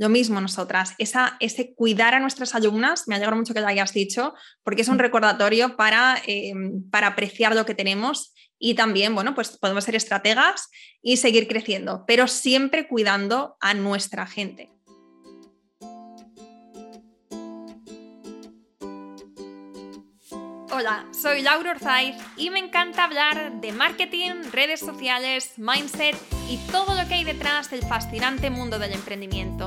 lo mismo nosotras, esa, ese cuidar a nuestras alumnas, me alegro mucho que lo hayas dicho, porque es un recordatorio para, eh, para apreciar lo que tenemos y también, bueno, pues podemos ser estrategas y seguir creciendo, pero siempre cuidando a nuestra gente. Hola, soy Laura Orzaiz y me encanta hablar de marketing, redes sociales, mindset y todo lo que hay detrás del fascinante mundo del emprendimiento.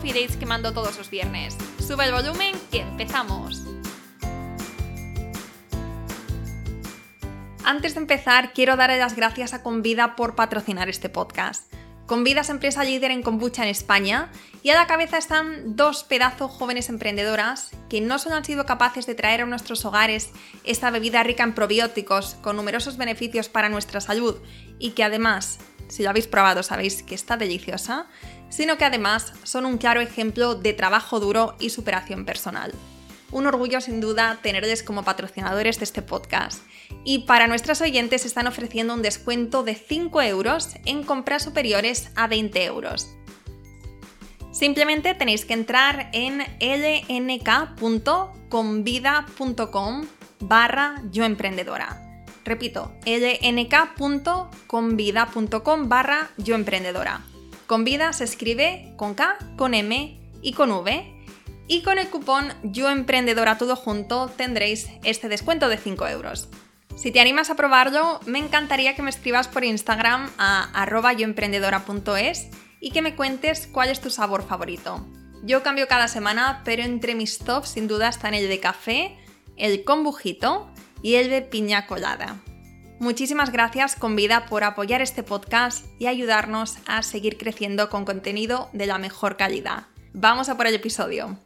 coffee dates que mando todos los viernes. Sube el volumen que empezamos. Antes de empezar, quiero darle las gracias a Convida por patrocinar este podcast. Convida es empresa líder en kombucha en España y a la cabeza están dos pedazos jóvenes emprendedoras que no solo han sido capaces de traer a nuestros hogares esta bebida rica en probióticos con numerosos beneficios para nuestra salud y que además, si lo habéis probado sabéis que está deliciosa, sino que además son un claro ejemplo de trabajo duro y superación personal. Un orgullo sin duda tenerles como patrocinadores de este podcast. Y para nuestros oyentes están ofreciendo un descuento de 5 euros en compras superiores a 20 euros. Simplemente tenéis que entrar en lnk.convida.com barra yoemprendedora. Repito, lnk.convida.com barra yoemprendedora. Con vida se escribe con K, con M y con V. Y con el cupón Yo Emprendedora Todo Junto tendréis este descuento de 5 euros. Si te animas a probarlo, me encantaría que me escribas por Instagram a arroba yoemprendedora.es y que me cuentes cuál es tu sabor favorito. Yo cambio cada semana, pero entre mis tops sin duda están el de café, el con bujito y el de piña colada. Muchísimas gracias Convida por apoyar este podcast y ayudarnos a seguir creciendo con contenido de la mejor calidad. Vamos a por el episodio.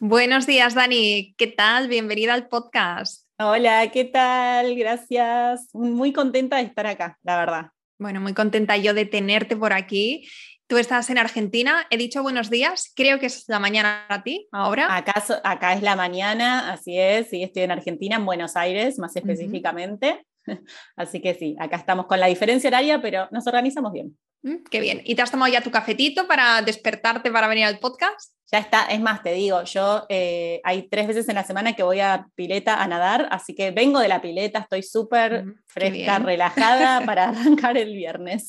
Buenos días Dani, ¿qué tal? Bienvenida al podcast. Hola, ¿qué tal? Gracias. Muy contenta de estar acá, la verdad. Bueno, muy contenta yo de tenerte por aquí. Tú estás en Argentina, he dicho buenos días, creo que es la mañana para ti ahora. Acá, acá es la mañana, así es, sí, estoy en Argentina, en Buenos Aires más específicamente. Así que sí, acá estamos con la diferencia horaria, pero nos organizamos bien. Mm, qué bien. ¿Y te has tomado ya tu cafetito para despertarte para venir al podcast? Ya está, es más, te digo, yo eh, hay tres veces en la semana que voy a pileta a nadar, así que vengo de la pileta, estoy súper mm, fresca, relajada para arrancar el viernes.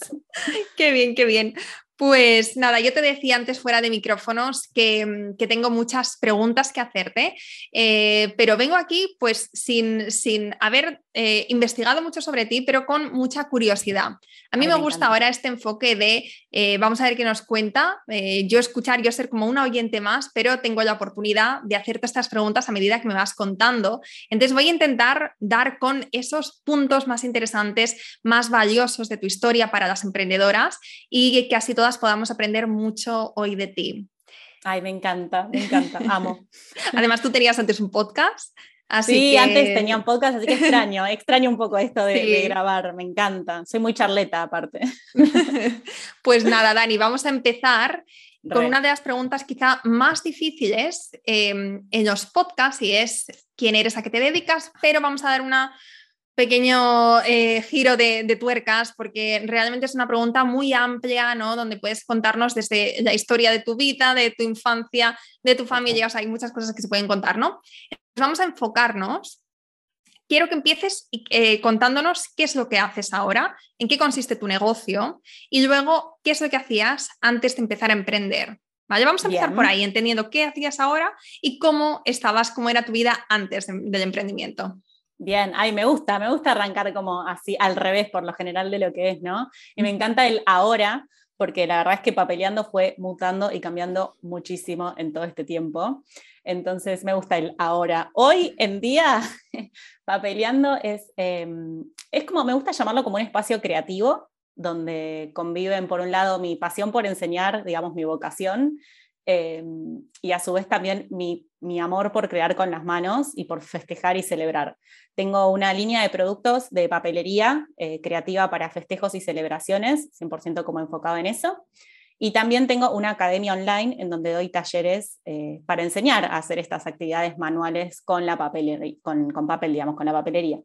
Qué bien, qué bien. Pues nada, yo te decía antes fuera de micrófonos que, mm, tengo muchas preguntas que hacerte, eh, pero vengo aquí pues sin, sin haber eh, investigado mucho sobre ti, pero con mucha curiosidad. A mí me, gusta ahora este enfoque de, eh, vamos a ver qué nos cuenta, yo escuchar, yo ser como una oyente más, pero tengo la oportunidad de hacerte estas preguntas a medida que me vas contando. Entonces voy a intentar dar con esos puntos más interesantes, más valiosos de tu historia para las emprendedoras y que así todas podamos aprender mucho hoy de ti. Ay, me encanta, me encanta, amo. Además, tú tenías antes un podcast. Así sí, antes tenía un podcast, así que extraño, extraño un poco esto de, grabar, me encanta. Soy muy charleta aparte. pues nada, Dani, vamos a empezar con una de las preguntas quizá más difíciles em, en los podcasts y es quién eres, a qué te dedicas, pero vamos a dar una pequeño eh, giro de, tuercas, porque realmente es una pregunta muy amplia, ¿no? Donde puedes contarnos desde la historia de tu vida, de tu infancia, de tu familia, o sea, hay muchas cosas que se pueden contar, ¿no? vamos a enfocarnos. Quiero que empieces eh, contándonos qué es lo que haces ahora, en qué consiste tu negocio y luego qué es lo que hacías antes de empezar a emprender. ¿Vale? Vamos a empezar por ahí, entendiendo qué hacías ahora y cómo estabas, cómo era tu vida antes del emprendimiento. Bien, ay, me gusta, me gusta arrancar como así al revés por lo general de lo que es, ¿no? Y me encanta el ahora, porque la verdad es que papeleando fue mutando y cambiando muchísimo en todo este tiempo. Entonces me gusta el ahora. Hoy en día, papeleando es, em, es como, me gusta llamarlo como un espacio creativo, donde conviven por un lado mi pasión por enseñar, digamos, mi vocación, em, y a su vez también mi, amor por crear con las manos y por festejar y celebrar. Tengo una línea de productos de papelería eh, creativa para festejos y celebraciones, 100% como enfocado en eso. Y también tengo una academia online en donde doy talleres eh, para enseñar a hacer estas actividades manuales con la papelería, con, papel, digamos, con la papelería.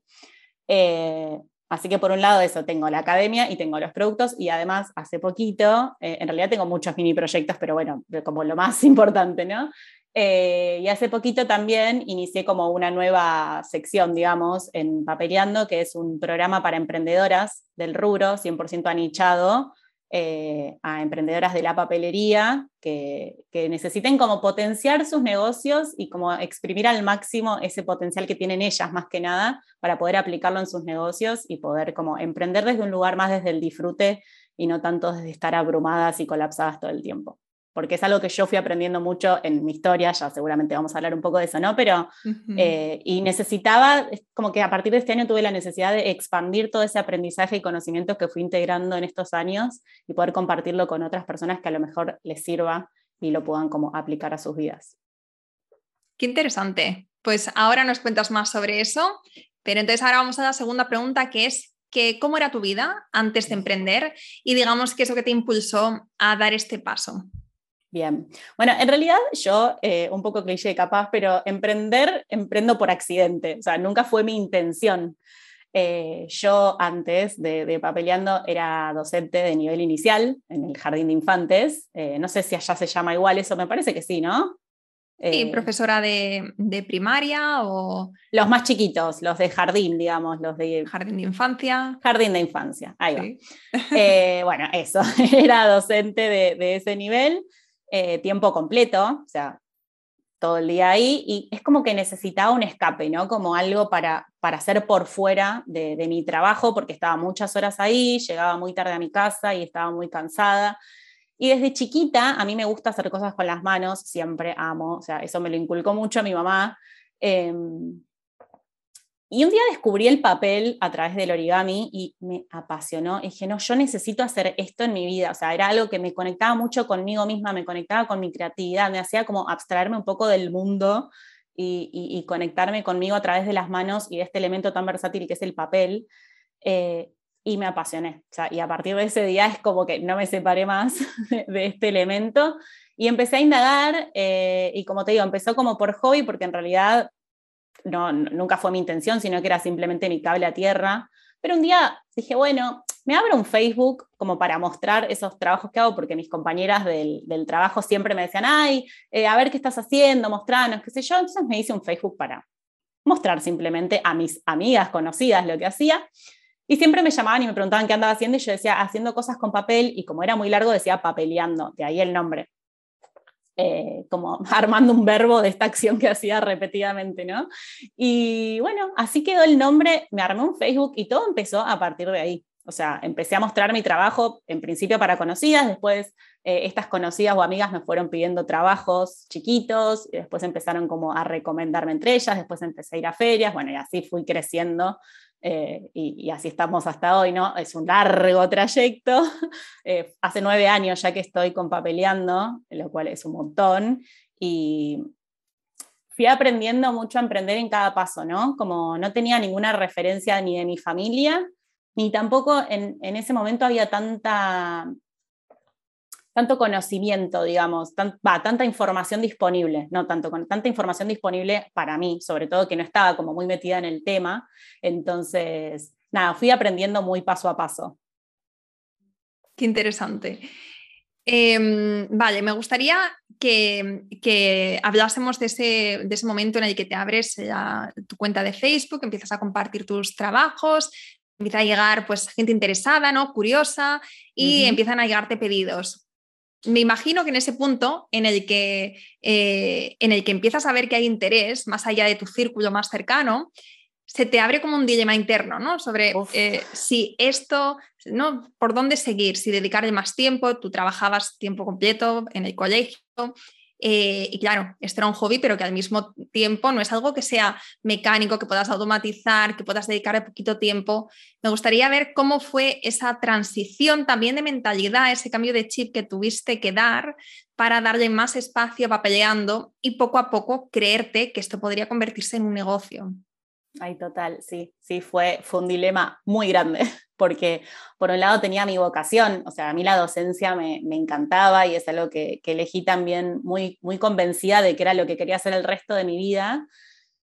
Eh, Así que por un lado eso, tengo la academia y tengo los productos y además hace poquito, eh, en realidad tengo muchos mini proyectos, pero bueno, como lo más importante, ¿no? Eh, y hace poquito también inicié como una nueva sección, digamos, en Papeleando, que es un programa para emprendedoras del rubro, 100% anichado, eh, a emprendedoras de la papelería que, necesiten como potenciar sus negocios y como exprimir al máximo ese potencial que tienen ellas más que nada para poder aplicarlo en sus negocios y poder como emprender desde un lugar más desde el disfrute y no tanto desde estar abrumadas y colapsadas todo el tiempo porque es algo que yo fui aprendiendo mucho en mi historia, ya seguramente vamos a hablar un poco de eso, ¿no? Pero, eh, y necesitaba, como que a partir de este año tuve la necesidad de expandir todo ese aprendizaje y conocimiento que fui integrando en estos años y poder compartirlo con otras personas que a lo mejor les sirva y lo puedan como aplicar a sus vidas. Qué interesante. Pues ahora nos cuentas más sobre eso, pero entonces ahora vamos a la segunda pregunta que es que cómo era tu vida antes de emprender y digamos que eso que te impulsó a dar este paso. Bien. Bueno, en realidad yo, eh, un poco cliché capaz, pero emprender, emprendo por accidente. O sea, nunca fue mi intención. Eh, yo antes de, Papeleando era docente de nivel inicial en el Jardín de Infantes. Eh, no sé si allá se llama igual eso, me parece que sí, ¿no? Sí, profesora de, primaria o... Los más chiquitos, los de jardín, digamos, los de... Jardín de infancia. Jardín de infancia, ahí va. bueno, eso, era docente de, de ese nivel. Eh, tiempo completo, o sea, todo el día ahí, y es como que necesitaba un escape, ¿no? Como algo para, para hacer por fuera de, mi trabajo, porque estaba muchas horas ahí, llegaba muy tarde a mi casa y estaba muy cansada. Y desde chiquita a mí me gusta hacer cosas con las manos, siempre amo, o sea, eso me lo inculcó mucho mi mamá. Em, y un día descubrí el papel a través del origami y me apasionó. Y dije, no, yo necesito hacer esto en mi vida. O sea, era algo que me conectaba mucho conmigo misma, me conectaba con mi creatividad, me hacía como abstraerme un poco del mundo y, conectarme conmigo a través de las manos y de este elemento tan versátil que es el papel. Eh, y me apasioné. O sea, y a partir de ese día es como que no me separé más de, este elemento. Y empecé a indagar, eh, y como te digo, empezó como por hobby, porque en realidad no, nunca fue mi intención, sino que era simplemente mi cable a tierra. Pero un día dije, bueno, me abro un Facebook como para mostrar esos trabajos que hago, porque mis compañeras del, trabajo siempre me decían, ay, eh, a ver qué estás haciendo, mostranos, qué sé yo. Entonces me hice un Facebook para mostrar simplemente a mis amigas conocidas lo que hacía. Y siempre me llamaban y me preguntaban qué andaba haciendo y yo decía, haciendo cosas con papel y como era muy largo decía papeleando, de ahí el nombre. Eh, como armando un verbo de esta acción que hacía repetidamente, ¿no? Y bueno, así quedó el nombre, me armé un Facebook y todo empezó a partir de ahí. O sea, empecé a mostrar mi trabajo en principio para conocidas, después eh, estas conocidas o amigas me fueron pidiendo trabajos chiquitos, y después empezaron como a recomendarme entre ellas, después empecé a ir a ferias, bueno, y así fui creciendo eh, y, así estamos hasta hoy, ¿no? Es un largo trayecto. Eh, hace nueve años ya que estoy con papeleando, lo cual es un montón, y fui aprendiendo mucho a emprender en cada paso, ¿no? Como no tenía ninguna referencia ni de mi familia, ni tampoco en, en ese momento había tanta tanto conocimiento, digamos, tanta información disponible, no tanto con tanta información disponible para mí, sobre todo que no estaba como muy metida en el tema. Entonces, nada, fui aprendiendo muy paso a paso. Qué interesante. Em, vale, me gustaría que, hablásemos de ese, de ese, momento en el que te abres tu cuenta de Facebook, empiezas a compartir tus trabajos, empieza a llegar pues gente interesada, ¿no? Curiosa y empiezan a llegarte pedidos me imagino que en ese punto en el que, eh, en el que empiezas a ver que hay interés más allá de tu círculo más cercano, se te abre como un dilema interno, ¿no? Sobre eh, si esto, ¿no? Por dónde seguir, si dedicarle más tiempo, tú trabajabas tiempo completo en el colegio, eh, y claro, esto era un hobby, pero que al mismo tiempo no es algo que sea mecánico, que puedas automatizar, que puedas dedicar poquito tiempo. Me gustaría ver cómo fue esa transición también de mentalidad, ese cambio de chip que tuviste que dar para darle más espacio papeleando y poco a poco creerte que esto podría convertirse en un negocio. Ay, total, sí, sí, fue, fue un dilema muy grande, porque por un lado tenía mi vocación, o sea, a mí la docencia me, encantaba y es algo que, elegí también muy, muy convencida de que era lo que quería hacer el resto de mi vida.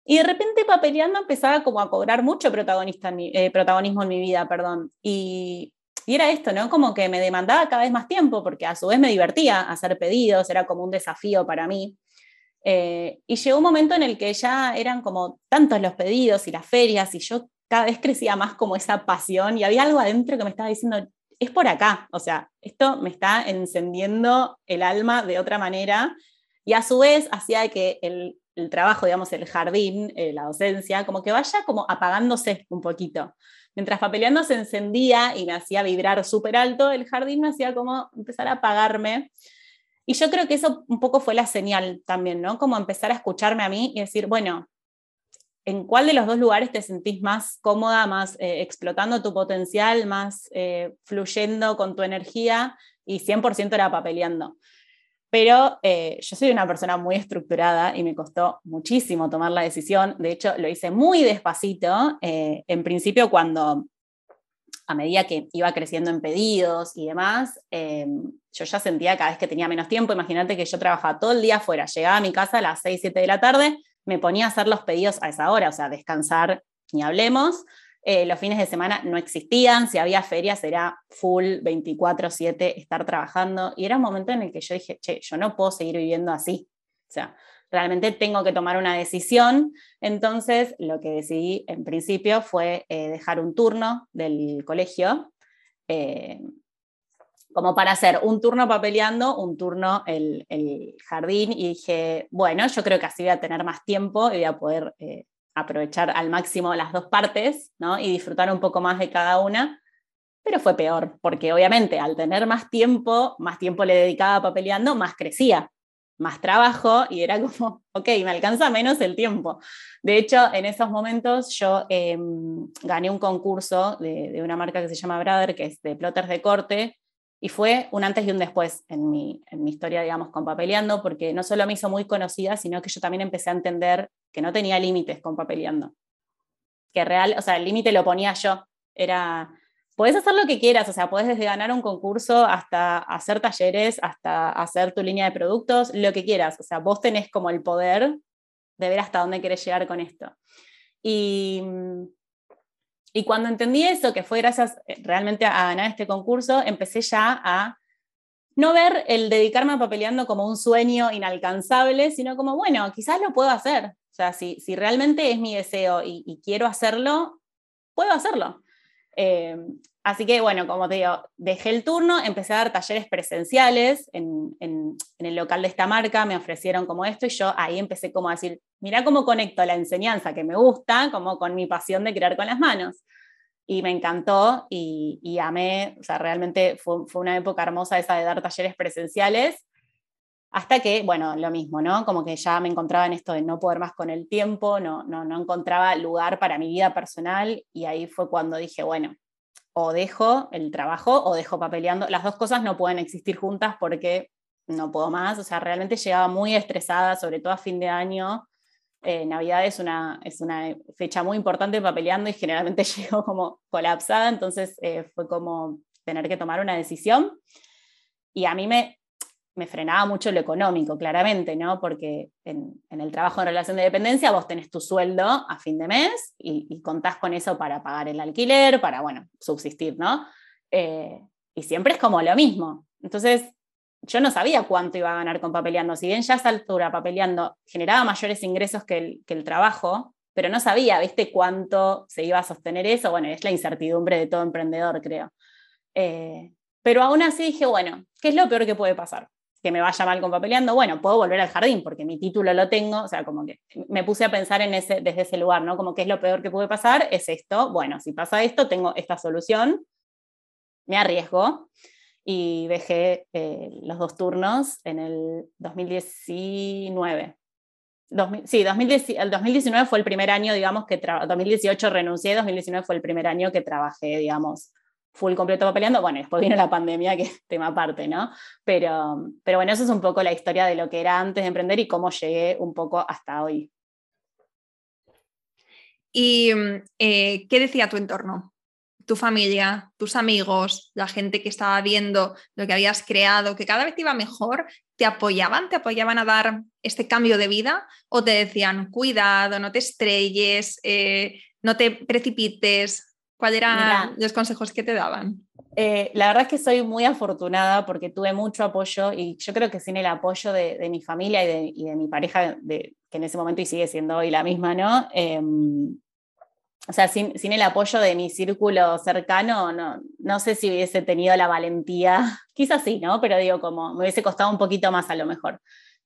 Y de repente papeleando empezaba como a cobrar mucho protagonista eh, protagonismo en mi vida, perdón. Y, y era esto, ¿no? Como que me demandaba cada vez más tiempo, porque a su vez me divertía hacer pedidos, era como un desafío para mí. Eh, y llegó un momento en el que ya eran como tantos los pedidos y las ferias y yo cada vez crecía más como esa pasión y había algo adentro que me estaba diciendo, es por acá, o sea, esto me está encendiendo el alma de otra manera y a su vez hacía que el, trabajo, digamos, el jardín, eh, la docencia, como que vaya como apagándose un poquito. Mientras papeleando se encendía y me hacía vibrar súper alto, el jardín me hacía como empezar a apagarme. Y yo creo que eso un poco fue la señal también, ¿no? Como empezar a escucharme a mí y decir, bueno, ¿en cuál de los dos lugares te sentís más cómoda, más eh, explotando tu potencial, más eh, fluyendo con tu energía? Y 100% era papeleando. Pero eh, yo soy una persona muy estructurada y me costó muchísimo tomar la decisión. De hecho, lo hice muy despacito. en principio, cuando a medida que iba creciendo en pedidos y demás, em, yo ya sentía cada vez que tenía menos tiempo, imagínate que yo trabajaba todo el día afuera, llegaba a mi casa a las 6, 7 de la tarde, me ponía a hacer los pedidos a esa hora, o sea, descansar, ni hablemos. Eh, los fines de semana no existían, si había ferias era full 24/7 estar trabajando y era un momento en el que yo dije, che, yo no puedo seguir viviendo así. O sea, realmente tengo que tomar una decisión. Entonces, lo que decidí en principio fue eh, dejar un turno del colegio, eh, como para hacer un turno papeleando, un turno el, el, jardín, y dije, bueno, yo creo que así voy a tener más tiempo y voy a poder eh, aprovechar al máximo las dos partes ¿no? y disfrutar un poco más de cada una. Pero fue peor, porque obviamente al tener más tiempo, más tiempo le dedicaba papeleando, más crecía más trabajo y era como, ok, me alcanza menos el tiempo. De hecho, en esos momentos yo em, gané un concurso de, una marca que se llama Brother, que es de plotters de corte, y fue un antes y un después en mi, en mi historia, digamos, con Papeleando, porque no solo me hizo muy conocida, sino que yo también empecé a entender que no tenía límites con Papeleando. Que real, o sea, el límite lo ponía yo. Era, Puedes hacer lo que quieras, o sea, puedes desde ganar un concurso hasta hacer talleres, hasta hacer tu línea de productos, lo que quieras. O sea, vos tenés como el poder de ver hasta dónde querés llegar con esto. Y, cuando entendí eso, que fue gracias eh, realmente a ganar este concurso, empecé ya a no ver el dedicarme a papeleando como un sueño inalcanzable, sino como, bueno, quizás lo puedo hacer. O sea, si, si realmente es mi deseo y quiero hacerlo, puedo hacerlo. Eh, así que, bueno, como te digo, dejé el turno, empecé a dar talleres presenciales en, el local de esta marca, me ofrecieron como esto y yo ahí empecé como a decir, mira cómo conecto la enseñanza que me gusta como con mi pasión de crear con las manos. Y me encantó y, amé, o sea, realmente fue, fue una época hermosa esa de dar talleres presenciales hasta que, bueno, lo mismo, ¿no? Como que ya me encontraba en esto de no poder más con el tiempo, no, no, no encontraba lugar para mi vida personal y ahí fue cuando dije, bueno, o dejo el trabajo o dejo papeleando. Las dos cosas no pueden existir juntas porque no puedo más. O sea, realmente llegaba muy estresada, sobre todo a fin de año. Eh, Navidad es una, es una fecha muy importante papeleando y generalmente llego como colapsada, entonces eh, fue como tener que tomar una decisión. Y a mí me, me frenaba mucho lo económico, claramente, ¿no? Porque en, el trabajo en relación de dependencia vos tenés tu sueldo a fin de mes y, contás con eso para pagar el alquiler, para, bueno, subsistir, ¿no? Eh, y siempre es como lo mismo. Entonces, yo no sabía cuánto iba a ganar con papeleando. Si bien ya a esa altura papeleando generaba mayores ingresos que el, trabajo, pero no sabía, ¿viste, cuánto se iba a sostener eso? Bueno, es la incertidumbre de todo emprendedor, creo. Eh, pero aún así dije, bueno, ¿qué es lo peor que puede pasar? Que me vaya mal con papeleando, bueno, puedo volver al jardín porque mi título lo tengo, o sea, como que me puse a pensar en ese, desde ese lugar, ¿no? Como que es lo peor que puede pasar, es esto, bueno, si pasa esto, tengo esta solución, me arriesgo y dejé eh, los dos turnos en el 2019. sí, 2010, el 2019 fue el primer año, digamos, que 2018 renuncié, 2019 fue el primer año que trabajé, digamos, full completo peleando. Bueno, después vino la pandemia, que es tema aparte, ¿no? Pero, pero bueno, eso es un poco la historia de lo que era antes de emprender y cómo llegué un poco hasta hoy. ¿Y eh, qué decía tu entorno? tu familia, tus amigos, la gente que estaba viendo lo que habías creado, que cada vez iba mejor, ¿te apoyaban? ¿Te apoyaban a dar este cambio de vida? ¿O te decían, cuidado, no te estrelles, eh, no te precipites? ¿Cuáles eran los consejos que te daban? Eh, la verdad es que soy muy afortunada porque tuve mucho apoyo y yo creo que sin el apoyo de, mi familia y de, mi pareja, que en ese momento y sigue siendo hoy la misma, ¿no? Em, o sea, sin, el apoyo de mi círculo cercano, no, no sé si hubiese tenido la valentía, quizás sí, ¿no? Pero digo, como me hubiese costado un poquito más a lo mejor.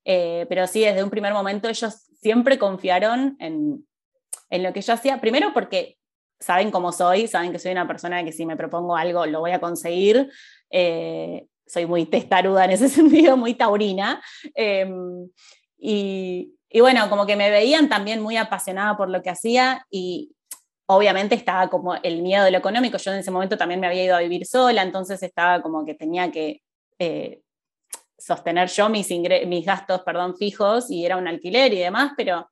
Eh, pero sí, desde un primer momento ellos siempre confiaron en, en lo que yo hacía, primero porque saben cómo soy, saben que soy una persona que si me propongo algo lo voy a conseguir. Eh, soy muy testaruda en ese sentido, muy taurina. Em, y, y, bueno, como que me veían también muy apasionada por lo que hacía y obviamente estaba como el miedo de lo económico. Yo en ese momento también me había ido a vivir sola, entonces estaba como que tenía que eh, sostener yo mis, mis gastos perdón, fijos y era un alquiler y demás, pero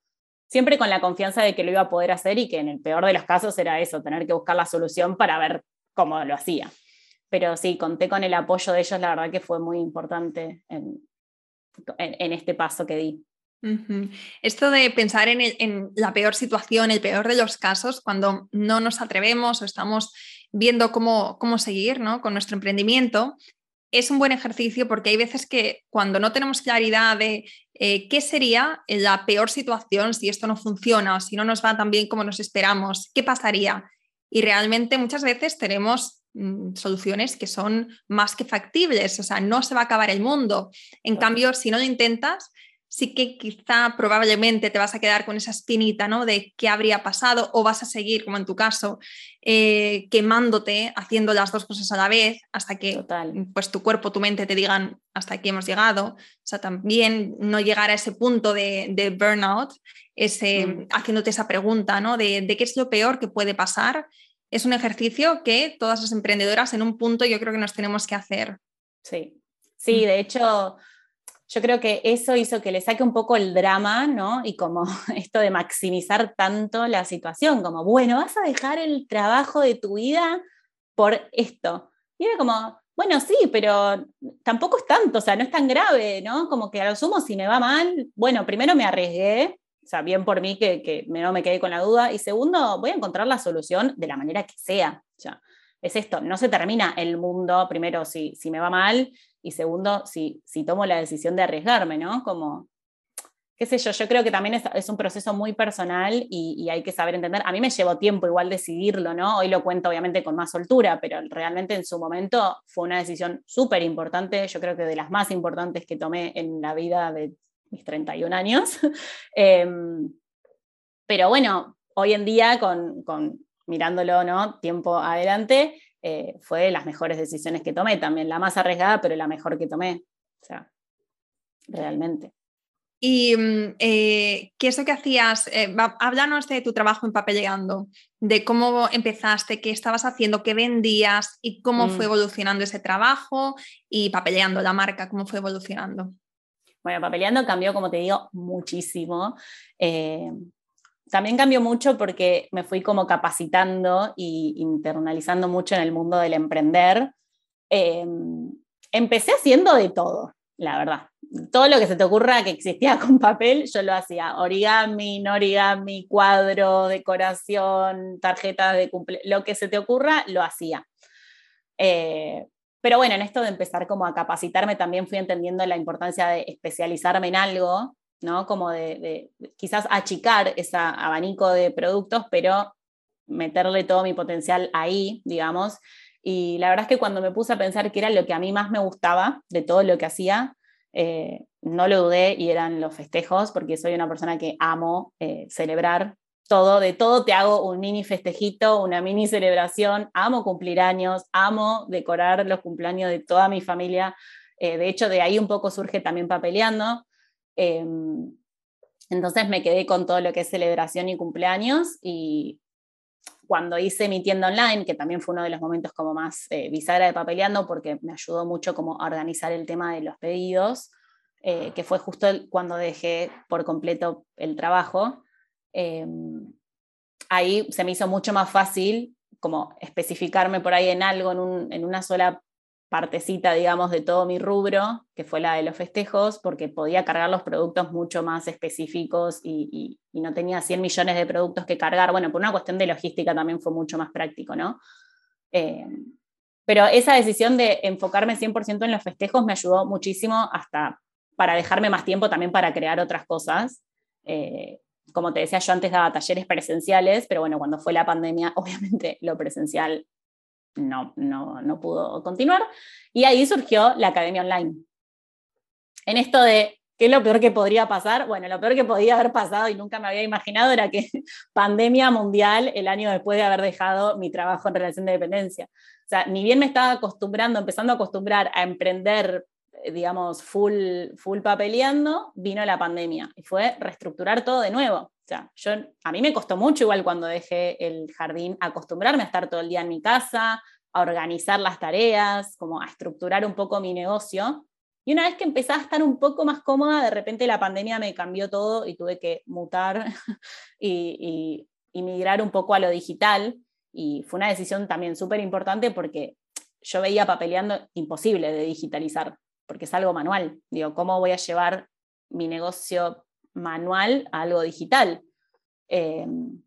siempre con la confianza de que lo iba a poder hacer y que en el peor de los casos era eso, tener que buscar la solución para ver cómo lo hacía. Pero sí, conté con el apoyo de ellos, la verdad que fue muy importante en, este paso que di. Esto de pensar en, en, la peor situación, el peor de los casos, cuando no nos atrevemos o estamos viendo cómo, cómo seguir ¿no? con nuestro emprendimiento, es un buen ejercicio porque hay veces que cuando no tenemos claridad de eh, qué sería la peor situación si esto no funciona o si no nos va tan bien como nos esperamos, qué pasaría. Y realmente muchas veces tenemos mm, soluciones que son más que factibles, o sea, no se va a acabar el mundo. En cambio, si no lo intentas, sí que quizá probablemente te vas a quedar con esa espinita, ¿no? De qué habría pasado o vas a seguir, como en tu caso, eh, quemándote, haciendo las dos cosas a la vez hasta que pues tu cuerpo, tu mente te digan hasta aquí hemos llegado. O sea, también no llegar a ese punto de, burnout, ese, mm. haciéndote esa pregunta, ¿no? De, de qué es lo peor que puede pasar. Es un ejercicio que todas las emprendedoras en un punto yo creo que nos tenemos que hacer. Sí, sí, de hecho yo creo que eso hizo que le saque un poco el drama, ¿no? Y como esto de maximizar tanto la situación, como, bueno, vas a dejar el trabajo de tu vida por esto. Y era como, bueno, sí, pero tampoco es tanto, o sea, no es tan grave, ¿no? Como que a lo sumo, si me va mal, bueno, primero me arriesgué, o sea, bien por mí que, que no me quedé con la duda, y segundo, voy a encontrar la solución de la manera que sea. Ya. Es esto, no se termina el mundo, primero, si, si me va mal, y segundo, si, si tomo la decisión de arriesgarme, ¿no? Como, qué sé yo, yo creo que también es, un proceso muy personal y, hay que saber entender. A mí me llevó tiempo igual decidirlo, ¿no? Hoy lo cuento obviamente con más soltura, pero realmente en su momento fue una decisión súper importante, yo creo que de las más importantes que tomé en la vida de mis 31 años. Em, pero bueno, hoy en día, con, con mirándolo, ¿no? Tiempo adelante, eh, fue de las mejores decisiones que tomé también, la más arriesgada, pero la mejor que tomé. O sea, realmente. ¿Y mm, eh, qué es lo que hacías? Eh, háblanos de tu trabajo en Papeleando, de cómo empezaste, qué estabas haciendo, qué vendías y cómo fue mm. evolucionando ese trabajo y Papeleando, la marca, cómo fue evolucionando. Bueno, Papeleando cambió, como te digo, muchísimo también cambió mucho porque me fui como capacitando y internalizando mucho en el mundo del emprender. Em, empecé haciendo de todo, la verdad. Todo lo que se te ocurra que existía con papel, yo lo hacía. Origami, no origami, cuadro, decoración, tarjetas de cumpleaños, lo que se te ocurra, lo hacía. Eh, pero bueno, en esto de empezar como a capacitarme también fui entendiendo la importancia de especializarme en algo ¿no? Como de, quizás achicar ese abanico de productos, pero meterle todo mi potencial ahí, digamos. Y la verdad es que cuando me puse a pensar qué era lo que a mí más me gustaba de todo lo que hacía, eh, no lo dudé y eran los festejos, porque soy una persona que amo eh, celebrar todo, de todo te hago un mini festejito, una mini celebración, amo cumplir años, amo decorar los cumpleaños de toda mi familia, eh, de hecho de ahí un poco surge también papeleando. Em, entonces me quedé con todo lo que es celebración y cumpleaños y cuando hice mi tienda online, que también fue uno de los momentos como más eh, bisagra de papeleando, porque me ayudó mucho como a organizar el tema de los pedidos, eh, que fue justo cuando dejé por completo el trabajo. Em, ahí se me hizo mucho más fácil como especificarme por ahí en algo, en, en una sola partecita, digamos, de todo mi rubro, que fue la de los festejos, porque podía cargar los productos mucho más específicos y, no tenía 100 millones de productos que cargar. Bueno, por una cuestión de logística también fue mucho más práctico, ¿no? Eh, pero esa decisión de enfocarme 100% en los festejos me ayudó muchísimo hasta para dejarme más tiempo también para crear otras cosas. Eh, como te decía, yo antes daba talleres presenciales, pero bueno, cuando fue la pandemia, obviamente lo presencial no, no, no pudo continuar. Y ahí surgió la academia online. En esto de ¿Qué es lo peor que podría pasar? Bueno, lo peor que podía haber pasado y nunca me había imaginado era que pandemia mundial el año después de haber dejado mi trabajo en relación de dependencia. O sea, ni bien me estaba acostumbrando, empezando a acostumbrar a emprender, eh, digamos, full, full papeleando, vino la pandemia y fue reestructurar todo de nuevo. O sea, a mí me costó mucho igual cuando dejé el jardín acostumbrarme a estar todo el día en mi casa, a organizar las tareas, como a estructurar un poco mi negocio. Y una vez que empecé a estar un poco más cómoda, de repente la pandemia me cambió todo y tuve que mutar y, y, migrar un poco a lo digital. Y fue una decisión también súper importante porque yo veía papeleando imposible de digitalizar, porque es algo manual. Digo, ¿cómo voy a llevar mi negocio manual a algo digital. Em,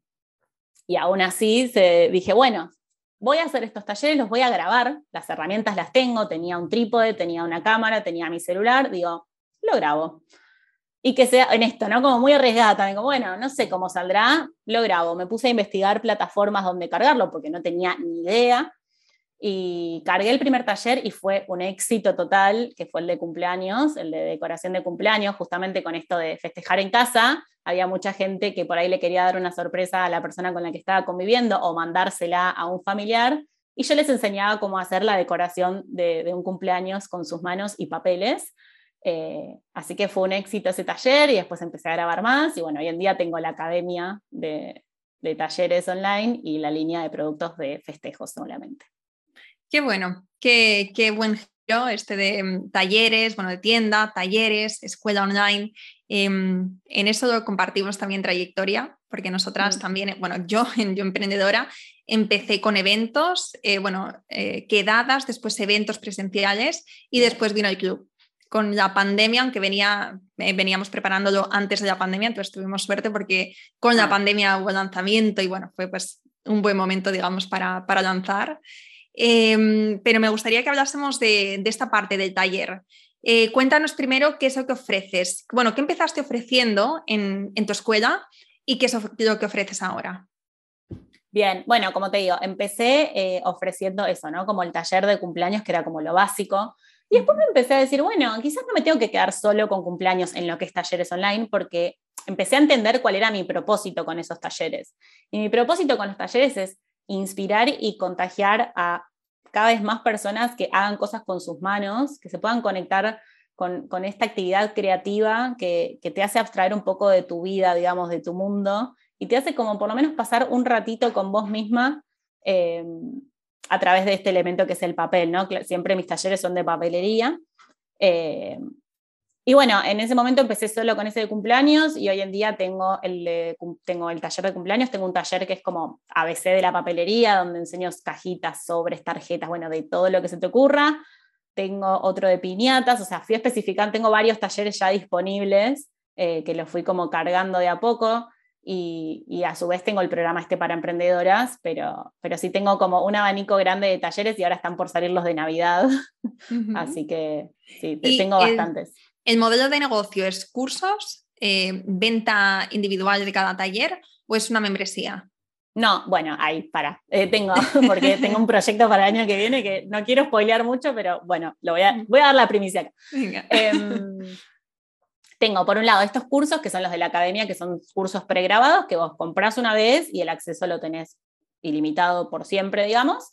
y aún así se, dije, bueno, voy a hacer estos talleres, los voy a grabar, las herramientas las tengo, tenía un trípode, tenía una cámara, tenía mi celular, digo, lo grabo. Y que sea en esto, ¿no? Como muy arriesgada también, como, bueno, no sé cómo saldrá, lo grabo. Me puse a investigar plataformas donde cargarlo porque no tenía ni idea. Y cargué el primer taller y fue un éxito total, que fue el de cumpleaños, el de decoración de cumpleaños, justamente con esto de festejar en casa. Había mucha gente que por ahí le quería dar una sorpresa a la persona con la que estaba conviviendo o mandársela a un familiar. Y yo les enseñaba cómo hacer la decoración de, un cumpleaños con sus manos y papeles. Eh, así que fue un éxito ese taller y después empecé a grabar más. Y bueno, hoy en día tengo la academia de, de talleres online y la línea de productos de festejos solamente. Qué bueno, qué, qué buen giro este de mm, talleres, bueno, de tienda, talleres, escuela online. Em, en eso compartimos también trayectoria, porque nosotras mm. también, bueno, yo, yo emprendedora, empecé con eventos, eh, bueno, eh, quedadas, después eventos presenciales y después vino el club. Con la pandemia, aunque venía, eh, veníamos preparándolo antes de la pandemia, entonces tuvimos suerte porque con la ah. pandemia hubo lanzamiento y bueno, fue pues un buen momento, digamos, para, para lanzar. Em, pero me gustaría que hablásemos de, esta parte del taller. Eh, cuéntanos primero qué es lo que ofreces. Bueno, ¿qué empezaste ofreciendo en, tu escuela y qué es lo que ofreces ahora? Bien, bueno, como te digo, empecé eh, ofreciendo eso, ¿no? Como el taller de cumpleaños, que era como lo básico. Y después me empecé a decir, bueno, quizás no me tengo que quedar solo con cumpleaños en lo que es talleres online, porque empecé a entender cuál era mi propósito con esos talleres. Y mi propósito con los talleres es inspirar y contagiar a cada vez más personas que hagan cosas con sus manos, que se puedan conectar con, esta actividad creativa que, te hace abstraer un poco de tu vida, digamos, de tu mundo, y te hace como por lo menos pasar un ratito con vos misma eh, a través de este elemento que es el papel, ¿no? Siempre mis talleres son de papelería. Eh, y bueno, en ese momento empecé solo con ese de cumpleaños y hoy en día tengo el, tengo el taller de cumpleaños, tengo un taller que es como ABC de la papelería, donde enseño cajitas, sobres, tarjetas, bueno, de todo lo que se te ocurra. Tengo otro de piñatas, o sea, fui especificando, tengo varios talleres ya disponibles eh, que los fui como cargando de a poco. Y, y, a su vez tengo el programa este para emprendedoras, pero, pero sí tengo como un abanico grande de talleres y ahora están por salir los de Navidad, así que sí, tengo bastantes. ¿El modelo de negocio es cursos, eh, venta individual de cada taller o es una membresía? No, bueno, ahí, para. Eh, tengo, porque tengo un proyecto para el año que viene que no quiero spoilear mucho, pero bueno, lo voy a, voy a dar la primicia acá. Em, tengo, por un lado, estos cursos que son los de la academia, que son cursos pregrabados, que vos comprás una vez y el acceso lo tenés ilimitado por siempre, digamos.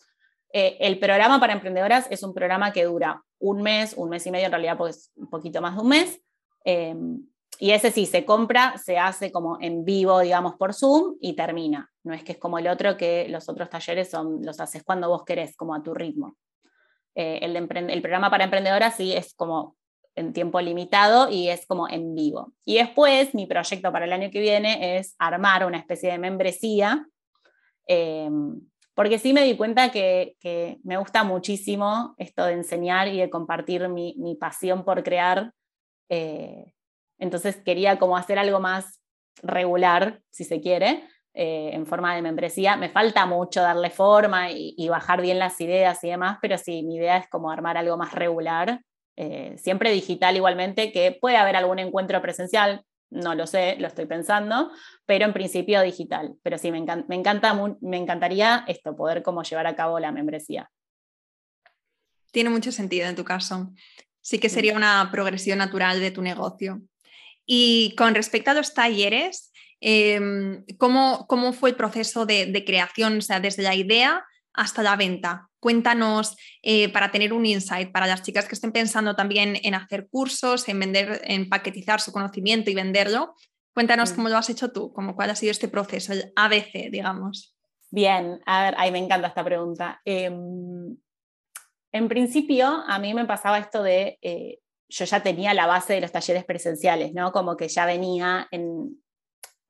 Eh, el programa para emprendedoras es un programa que dura un mes, un mes y medio, en realidad, pues un poquito más de un mes. Em, y ese sí, se compra, se hace como en vivo, digamos, por Zoom y termina. No es que es como el otro, que los otros talleres son, los haces cuando vos querés, como a tu ritmo. Eh, el, el programa para emprendedoras sí es como en tiempo limitado y es como en vivo. Y después mi proyecto para el año que viene es armar una especie de membresía, em, porque sí me di cuenta que, me gusta muchísimo esto de enseñar y de compartir mi, pasión por crear. Eh, entonces quería como hacer algo más regular, si se quiere, eh, en forma de membresía. Me falta mucho darle forma y, bajar bien las ideas y demás, pero sí, mi idea es como armar algo más regular, eh, siempre digital igualmente, que puede haber algún encuentro presencial, no lo sé, lo estoy pensando, pero en principio digital. Pero sí, me, me, encanta, me encantaría esto, poder como llevar a cabo la membresía. Tiene mucho sentido en tu caso. Sí que sería una progresión natural de tu negocio. Y con respecto a los talleres, em, ¿cómo, fue el proceso de, creación, o sea, desde la idea hasta la venta? Cuéntanos eh, para tener un insight para las chicas que estén pensando también en hacer cursos, en vender, en paquetizar su conocimiento y venderlo. Cuéntanos mm. cómo lo has hecho tú, cómo, cuál ha sido este proceso, el ABC, digamos. Bien, a ver, ahí me encanta esta pregunta. Em, en principio, a mí me pasaba esto de eh, yo ya tenía la base de los talleres presenciales, ¿no? Como que ya venía en,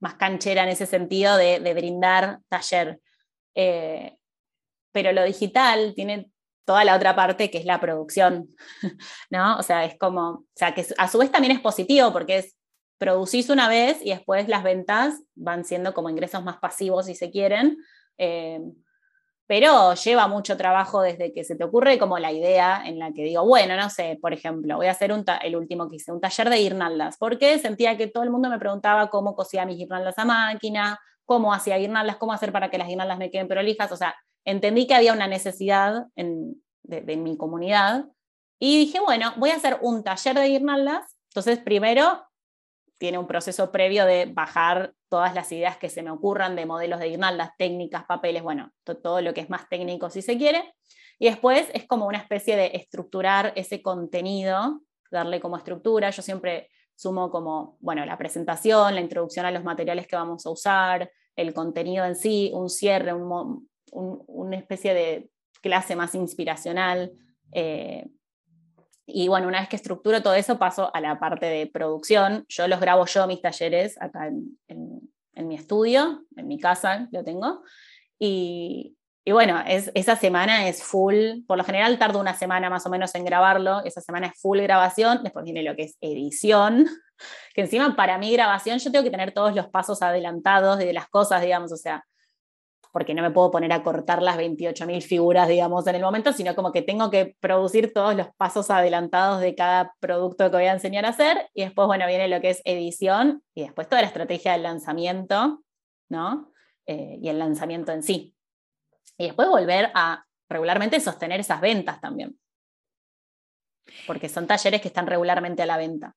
más canchera en ese sentido de, brindar taller. Eh, pero lo digital tiene toda la otra parte que es la producción, ¿no? O sea, es como, o sea, que a su vez también es positivo porque es, producís una vez y después las ventas van siendo como ingresos más pasivos si se quieren. Eh, pero lleva mucho trabajo desde que se te ocurre como la idea en la que digo, bueno, no sé, por ejemplo, voy a hacer un el último que hice, un taller de guirnaldas, porque sentía que todo el mundo me preguntaba cómo cosía mis guirnaldas a máquina, cómo hacía guirnaldas, cómo hacer para que las guirnaldas me queden prolijas, o sea, entendí que había una necesidad en, de, mi comunidad y dije, bueno, voy a hacer un taller de guirnaldas, entonces primero tiene un proceso previo de bajar todas las ideas que se me ocurran de modelos de guirnaldas, técnicas, papeles, bueno, todo lo que es más técnico si se quiere. Y después es como una especie de estructurar ese contenido, darle como estructura. Yo siempre sumo como, bueno, la presentación, la introducción a los materiales que vamos a usar, el contenido en sí, un cierre, una especie de clase más inspiracional. Eh, y bueno, una vez que estructuro todo eso, paso a la parte de producción. Yo los grabo yo, mis talleres, acá en, mi estudio, en mi casa, lo tengo. Y, y bueno, es, esa semana es full, por lo general tardo una semana más o menos en grabarlo, esa semana es full grabación, después viene lo que es edición, que encima para mi grabación yo tengo que tener todos los pasos adelantados de las cosas, digamos, o sea, porque no me puedo poner a cortar las 28.000 figuras, digamos, en el momento, sino como que tengo que producir todos los pasos adelantados de cada producto que voy a enseñar a hacer, y después, bueno, viene lo que es edición, y después toda la estrategia del lanzamiento, ¿no? Eh, y el lanzamiento en sí. Y después volver a regularmente sostener esas ventas también. Porque son talleres que están regularmente a la venta.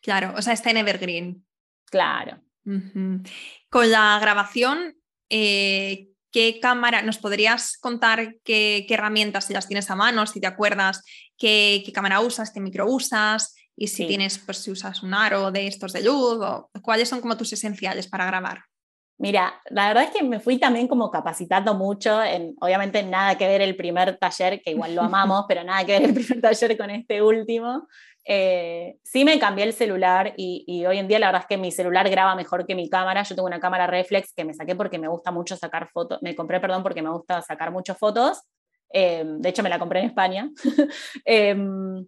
Claro, o sea, está en Evergreen. Claro. Con la grabación, eh, ¿Qué cámara, nos podrías contar qué, herramientas, si las tienes a mano, si te acuerdas, qué, cámara usas, qué micro usas y si tienes, pues si usas un aro de estos de luz o cuáles son como tus esenciales para grabar? Mira, la verdad es que me fui también como capacitando mucho, en, obviamente nada que ver el primer taller, que igual lo amamos, pero nada que ver el primer taller con este último. Eh, sí me cambié el celular y, hoy en día la verdad es que mi celular graba mejor que mi cámara. Yo tengo una cámara reflex que me saqué porque me gusta mucho sacar fotos, me compré, perdón, porque me gusta sacar muchas fotos. Eh, de hecho, me la compré en España. Em,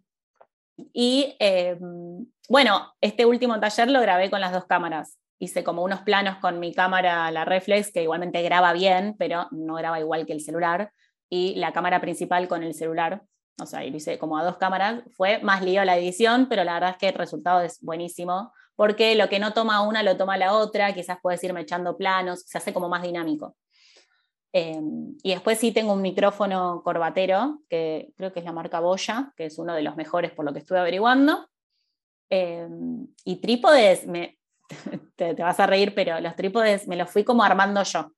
y em, bueno, este último taller lo grabé con las dos cámaras. Hice como unos planos con mi cámara, la reflex, que igualmente graba bien, pero no graba igual que el celular. Y la cámara principal con el celular o sea, y lo hice como a dos cámaras, fue más lío la edición, pero la verdad es que el resultado es buenísimo, porque lo que no toma una lo toma la otra, quizás puedes irme echando planos, se hace como más dinámico. Em, y después sí tengo un micrófono corbatero, que creo que es la marca Boya, que es uno de los mejores por lo que estuve averiguando. Em, y trípodes, me, te, vas a reír, pero los trípodes me los fui como armando yo.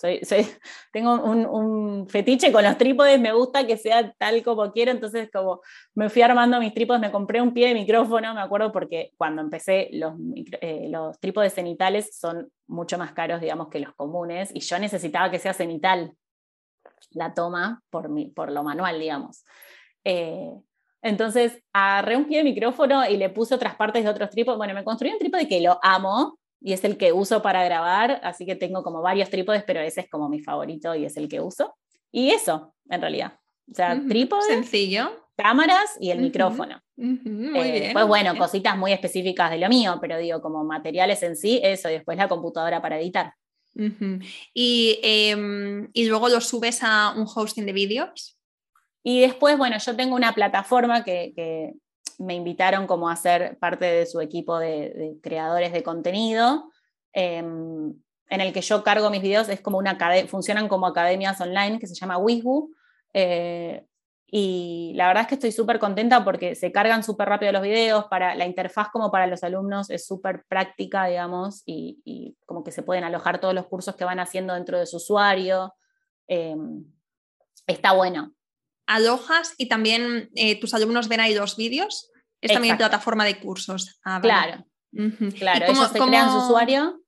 Soy, tengo un, fetiche con los trípodes, me gusta que sea tal como quiero, entonces como me fui armando mis trípodes, me compré un pie de micrófono, me acuerdo porque cuando empecé los, eh, los trípodes cenitales son mucho más caros, digamos, que los comunes, y yo necesitaba que sea cenital la toma por, mi, por lo manual, digamos. Eh, entonces agarré un pie de micrófono y le puse otras partes de otros trípodes. Bueno, me construí un trípode que lo amo, y es el que uso para grabar, así que tengo como varios trípodes, pero ese es como mi favorito y es el que uso. Y eso, en realidad. O sea, trípode. Sencillo. Cámaras y el micrófono. muy eh, Pues bueno, cositas muy específicas de lo mío, pero digo, como materiales en sí, eso, y después la computadora para editar. y, em, y luego lo subes a un hosting de vídeos. Y después, bueno, yo tengo una plataforma que, que me invitaron como a ser parte de su equipo de, creadores de contenido, em, en el que yo cargo mis videos, es como una funcionan como academias online que se llama Wisbu. Eh, y la verdad es que estoy súper contenta porque se cargan súper rápido los videos, para la interfaz como para los alumnos es súper práctica, digamos, y, como que se pueden alojar todos los cursos que van haciendo dentro de su usuario. Em, está bueno. Alojas y también eh, tus alumnos ven ahí los vídeos. Es también plataforma de cursos. Ah, claro. Claro, ellos se crean su usuario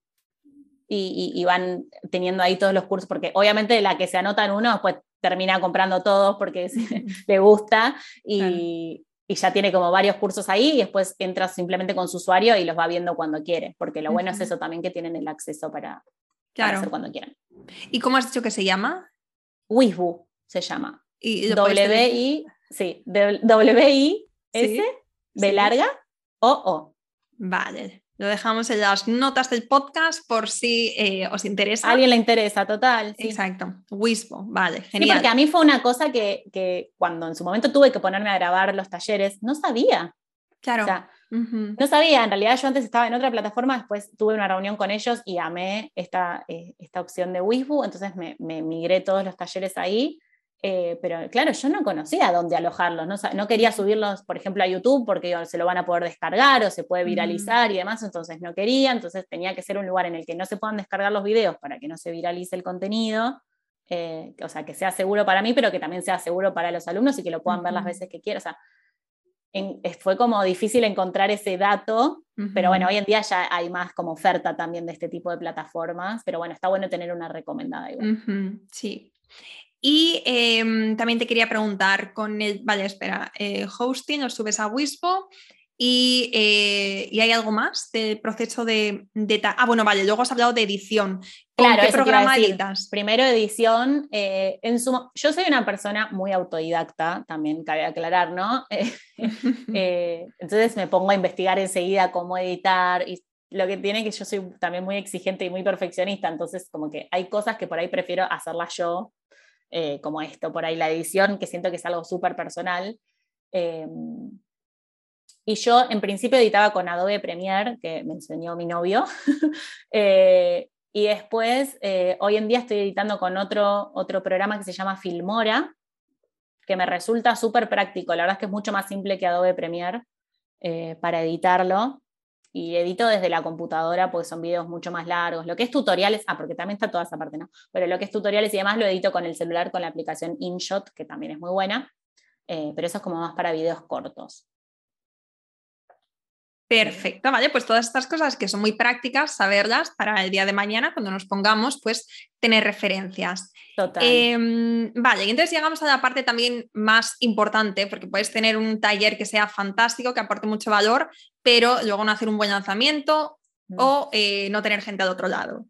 y, van teniendo ahí todos los cursos, porque obviamente la que se anota en uno, pues termina comprando todos porque le gusta y, ya tiene como varios cursos ahí y después entras simplemente con su usuario y los va viendo cuando quiere, porque lo bueno es eso también que tienen el acceso para, hacer cuando quieran. ¿Y cómo has dicho que se llama? Wisbu se llama. W-I, sí, W-I-S B larga o O. Vale, lo dejamos en las notas del podcast por si eh, os interesa. A alguien le interesa, total. Exacto, Wispo, vale, genial. Sí, porque a mí fue una cosa que, cuando en su momento tuve que ponerme a grabar los talleres, no sabía. Claro. No sabía, en realidad yo antes estaba en otra plataforma, después tuve una reunión con ellos y amé esta, eh, esta opción de Wisbu, entonces me, me migré todos los talleres ahí eh, pero claro, yo no conocía dónde alojarlos, no, quería subirlos, por ejemplo, a YouTube porque se lo van a poder descargar o se puede viralizar y demás, entonces no quería, entonces tenía que ser un lugar en el que no se puedan descargar los videos para que no se viralice el contenido, eh, o sea, que sea seguro para mí, pero que también sea seguro para los alumnos y que lo puedan ver las veces que quieran. O sea, fue como difícil encontrar ese dato, pero bueno, hoy en día ya hay más como oferta también de este tipo de plataformas, pero bueno, está bueno tener una recomendada igual. Sí. Y em, también te quería preguntar con el, vale, espera, eh, hosting, lo subes a Wispo y, eh, y, hay algo más del proceso de, Ah, bueno, vale, luego has hablado de edición. claro, qué programa editas? Primero edición. Eh, en su, yo soy una persona muy autodidacta, también cabe aclarar, ¿no? entonces me pongo a investigar enseguida cómo editar y lo que tiene que yo soy también muy exigente y muy perfeccionista, entonces como que hay cosas que por ahí prefiero hacerlas yo eh, como esto, por ahí la edición, que siento que es algo súper personal. Eh, y yo en principio editaba con Adobe Premiere, que me enseñó mi novio, eh, y después hoy en día estoy editando con otro, otro programa que se llama Filmora, que me resulta súper práctico. La verdad es que es mucho más simple que Adobe Premiere para editarlo y edito desde la computadora porque son videos mucho más largos. Lo que es tutoriales, ah, porque también está toda esa parte, ¿no? Pero lo que es tutoriales y demás lo edito con el celular con la aplicación InShot, que también es muy buena, eh, pero eso es como más para videos cortos. Perfecto, vale, pues todas estas cosas que son muy prácticas, saberlas para el día de mañana, cuando nos pongamos, pues tener referencias. Total. Em, vale, y entonces llegamos a la parte también más importante, porque puedes tener un taller que sea fantástico, que aporte mucho valor, pero luego no hacer un buen lanzamiento mm. o eh, no tener gente al otro lado.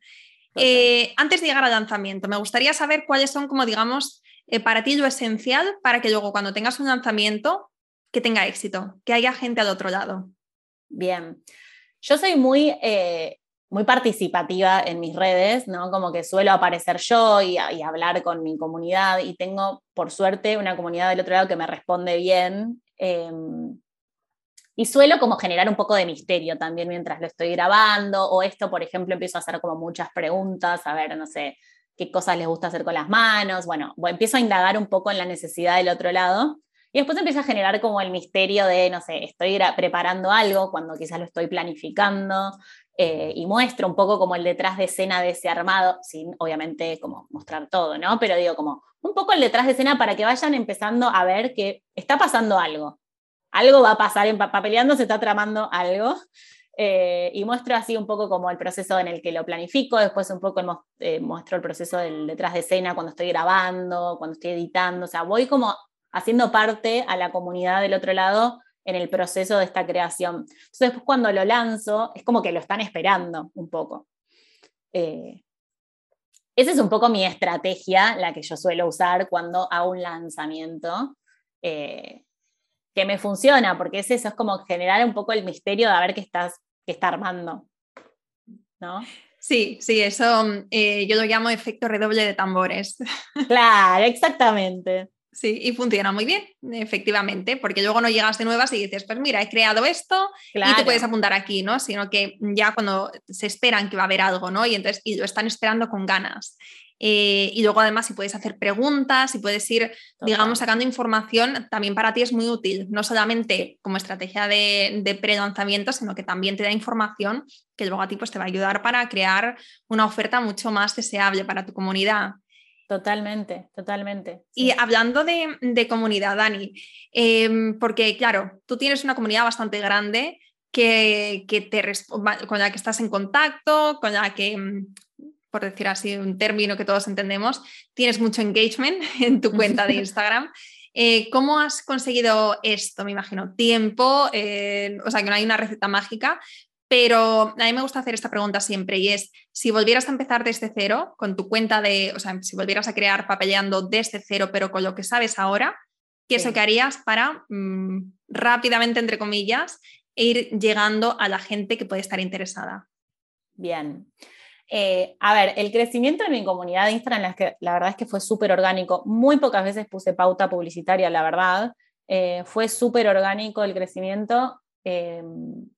Eh, antes de llegar al lanzamiento, me gustaría saber cuáles son, como digamos, eh, para ti lo esencial para que luego cuando tengas un lanzamiento, que tenga éxito, que haya gente al otro lado. Bien. Yo soy muy, eh, muy participativa en mis redes, ¿no? Como que suelo aparecer yo y, hablar con mi comunidad y tengo, por suerte, una comunidad del otro lado que me responde bien. Em, y suelo como generar un poco de misterio también mientras lo estoy grabando, o esto, por ejemplo, empiezo a hacer como muchas preguntas, a ver, no sé, qué cosas les gusta hacer con las manos, bueno, empiezo a indagar un poco en la necesidad del otro lado y después empieza a generar como el misterio de, no sé, estoy preparando algo cuando quizás lo estoy planificando eh, y muestro un poco como el detrás de escena de ese armado, sin obviamente como mostrar todo, ¿no? Pero digo como un poco el detrás de escena para que vayan empezando a ver que está pasando algo. Algo va a pasar, en papeleando se está tramando algo. Eh, y muestro así un poco como el proceso en el que lo planifico, después un poco eh, muestro el proceso del detrás de escena cuando estoy grabando, cuando estoy editando, o sea, voy como haciendo parte a la comunidad del otro lado en el proceso de esta creación. Entonces, después cuando lo lanzo, es como que lo están esperando un poco. Eh, esa es un poco mi estrategia, la que yo suelo usar cuando hago un lanzamiento, eh, que me funciona, porque es eso, es como generar un poco el misterio de a ver qué, estás, qué está armando. ¿No? Sí, sí, eso eh, yo lo llamo efecto redoble de tambores. Claro, exactamente. Sí, y funciona muy bien, efectivamente, porque luego no llegas de nuevas y dices, pues mira, he creado esto y te puedes apuntar aquí, ¿no? Sino que ya cuando se esperan que va a haber algo, ¿no? Y entonces y lo están esperando con ganas. Eh, y luego además si puedes hacer preguntas, y puedes ir, digamos, sacando información, también para ti es muy útil, no solamente como estrategia de, de pre-lanzamiento, sino que también te da información que luego a ti pues, te va a ayudar para crear una oferta mucho más deseable para tu comunidad. Totalmente, totalmente. Y hablando de, comunidad, Dani, em, porque claro, tú tienes una comunidad bastante grande que, te con la que estás en contacto, con la que, mm, por decir así un término que todos entendemos, tienes mucho engagement en tu cuenta de Instagram. Eh, ¿Cómo has conseguido esto? Me imagino, tiempo, eh, o sea, que no hay una receta mágica, pero a mí me gusta hacer esta pregunta siempre y es, si volvieras a empezar desde cero con tu cuenta de, o sea, si volvieras a crear papeleando desde cero, pero con lo que sabes ahora, ¿qué es lo que harías para mm, rápidamente, entre comillas, ir llegando a la gente que puede estar interesada? Bien. Eh, a ver, el crecimiento de mi comunidad de Instagram, la, que, la verdad es que fue súper orgánico. Muy pocas veces puse pauta publicitaria, la verdad. Eh, fue súper orgánico el crecimiento. Em,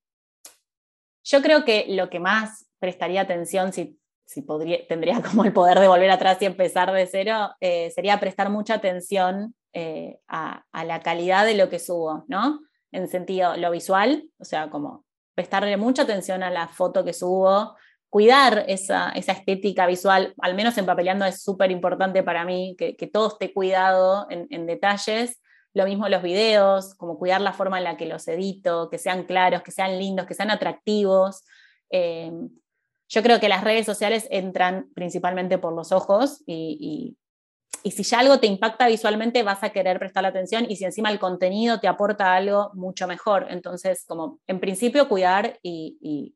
yo creo que lo que más prestaría atención, si, si podría, tendría como el poder de volver atrás y empezar de cero, eh, sería prestar mucha atención eh, a, la calidad de lo que subo, ¿no? En sentido, lo visual, o sea, como prestarle mucha atención a la foto que subo, cuidar esa, estética visual, al menos en papeleando es súper importante para mí, que, todo esté cuidado en detalles lo mismo los videos, como cuidar la forma en la que los edito, que sean claros, que sean lindos, que sean atractivos. Eh, yo creo que las redes sociales entran principalmente por los ojos y, si ya algo te impacta visualmente vas a querer prestar atención y si encima el contenido te aporta algo mucho mejor. Entonces, como en principio cuidar y,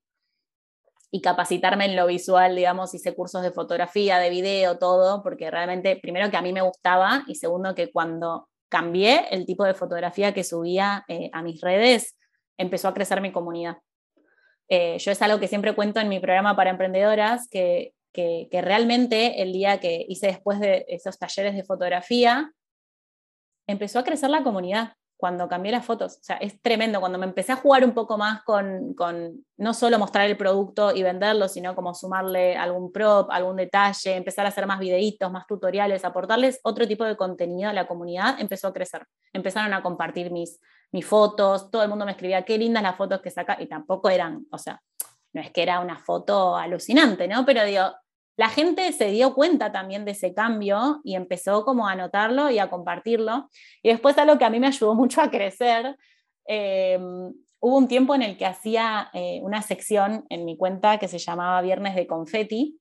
y capacitarme en lo visual, digamos, hice cursos de fotografía, de video, todo, porque realmente, primero que a mí me gustaba y segundo que cuando cambié el tipo de fotografía que subía eh, a mis redes, empezó a crecer mi comunidad. Eh, yo es algo que siempre cuento en mi programa para emprendedoras, que, que, realmente el día que hice después de esos talleres de fotografía, empezó a crecer la comunidad cuando cambié las fotos. O sea, es tremendo. Cuando me empecé a jugar un poco más con, con, no solo mostrar el producto y venderlo, sino como sumarle algún prop, algún detalle, empezar a hacer más videitos, más tutoriales, aportarles otro tipo de contenido a la comunidad, empezó a crecer. Empezaron a compartir mis, mis fotos, todo el mundo me escribía, qué lindas las fotos que saca, y tampoco eran, o sea, no es que era una foto alucinante, ¿no? Pero digo, la gente se dio cuenta también de ese cambio y empezó como a notarlo y a compartirlo. Y después algo que a mí me ayudó mucho a crecer, eh, hubo un tiempo en el que hacía eh, una sección en mi cuenta que se llamaba Viernes de Confetti,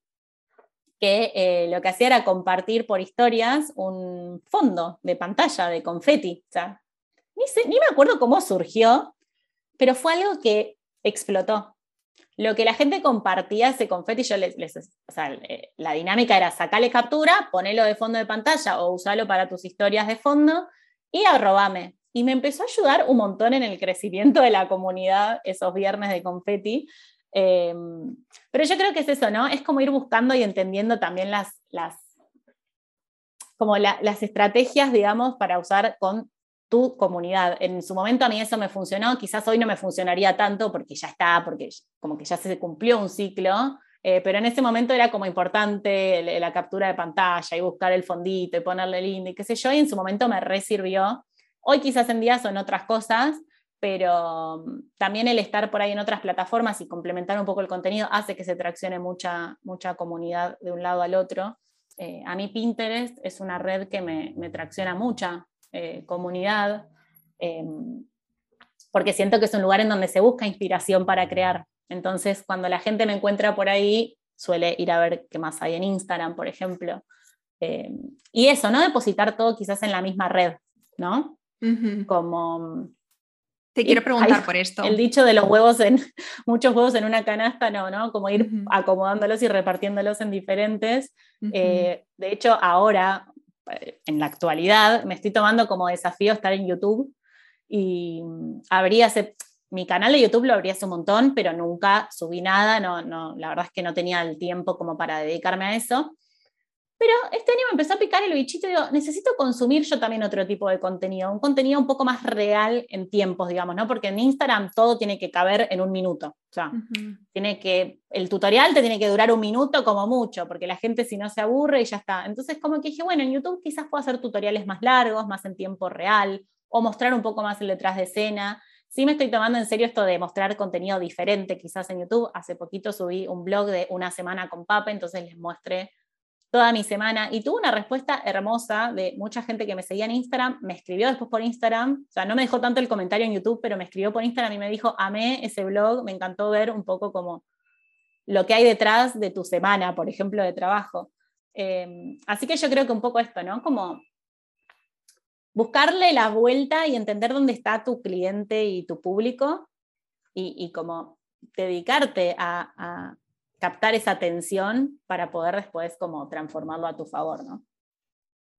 que eh, lo que hacía era compartir por historias un fondo de pantalla de ni, ni me acuerdo cómo surgió, pero fue algo que explotó lo que la gente compartía ese confeti, yo les, o sea, eh, la dinámica era sacarle captura, ponerlo de fondo de pantalla o usarlo para tus historias de fondo y arrobame. Y me empezó a ayudar un montón en el crecimiento de la comunidad esos viernes de confeti. Em, pero yo creo que es eso, ¿no? Es como ir buscando y entendiendo también las, las, como las estrategias, digamos, para usar con tu comunidad. En su momento a mí eso me funcionó, quizás hoy no me funcionaría tanto porque ya está, porque como que ya se cumplió un ciclo, Eh, pero en ese momento era como importante la captura de pantalla y buscar el fondito y ponerle lindo y qué sé yo, y en su momento me resirvió. Hoy quizás en día son otras cosas, pero mm, también el estar por ahí en otras plataformas y complementar un poco el contenido hace que se traccione mucha, mucha comunidad de un lado al otro. Eh, a mí Pinterest es una red que me, me tracciona mucha eh, comunidad, em, porque siento que es un lugar en donde se busca inspiración para crear. Entonces, cuando la gente me encuentra por ahí, suele ir a ver qué más hay en Instagram, por ejemplo. Em, y eso, no depositar todo quizás en la misma red, ¿no? Como te quiero preguntar por esto. El dicho de los huevos en, muchos huevos en una canasta, no, ¿no? Como ir acomodándolos y repartiéndolos en diferentes. Eh, de hecho, ahora, en la actualidad, me estoy tomando como desafío estar en YouTube y habría, mi canal de YouTube lo abrí hace un montón, pero nunca subí nada, no, no, la verdad es que no tenía el tiempo como para dedicarme a eso. Pero este año me empezó a picar el bichito y digo, necesito consumir yo también otro tipo de contenido, un contenido un poco más real en tiempos, digamos, ¿no? Porque en Instagram todo tiene que caber en un minuto. O sea, tiene que, el tutorial te tiene que durar un minuto como mucho, porque la gente si no se aburre y ya está. Entonces, como que dije, bueno, en YouTube quizás puedo hacer tutoriales más largos, más en tiempo real, o mostrar un poco más el detrás de escena. Sí me estoy tomando en serio esto de mostrar contenido diferente quizás en YouTube. Hace poquito subí un blog de una semana con Pape, entonces les mostré toda mi semana y tuve una respuesta hermosa de mucha gente que me seguía en Instagram, me escribió después por Instagram, o sea, no me dejó tanto el comentario en YouTube, pero me escribió por Instagram y me dijo, amé ese blog, me encantó ver un poco como lo que hay detrás de tu semana, por ejemplo, de trabajo. Em, así que yo creo que un poco esto, ¿no? Como buscarle la vuelta y entender dónde está tu cliente y tu público y, y como dedicarte a captar esa atención para poder después como transformarlo a tu favor, ¿no?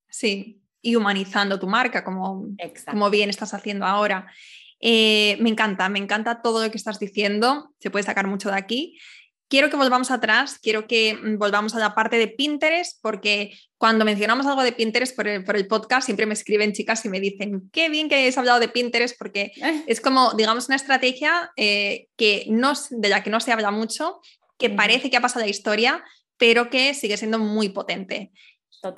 Sí, y humanizando tu marca, como, como bien estás haciendo ahora. Eh, me encanta, me encanta todo lo que estás diciendo, se puede sacar mucho de aquí. Quiero que volvamos atrás, quiero que mm, volvamos a la parte de Pinterest, porque cuando mencionamos algo de Pinterest por el, podcast, siempre me escriben chicas y me dicen, qué bien que hayas hablado de Pinterest, porque es como, digamos, una estrategia eh, que no, de la que no se habla mucho que parece que ha pasado la historia, pero que sigue siendo muy potente.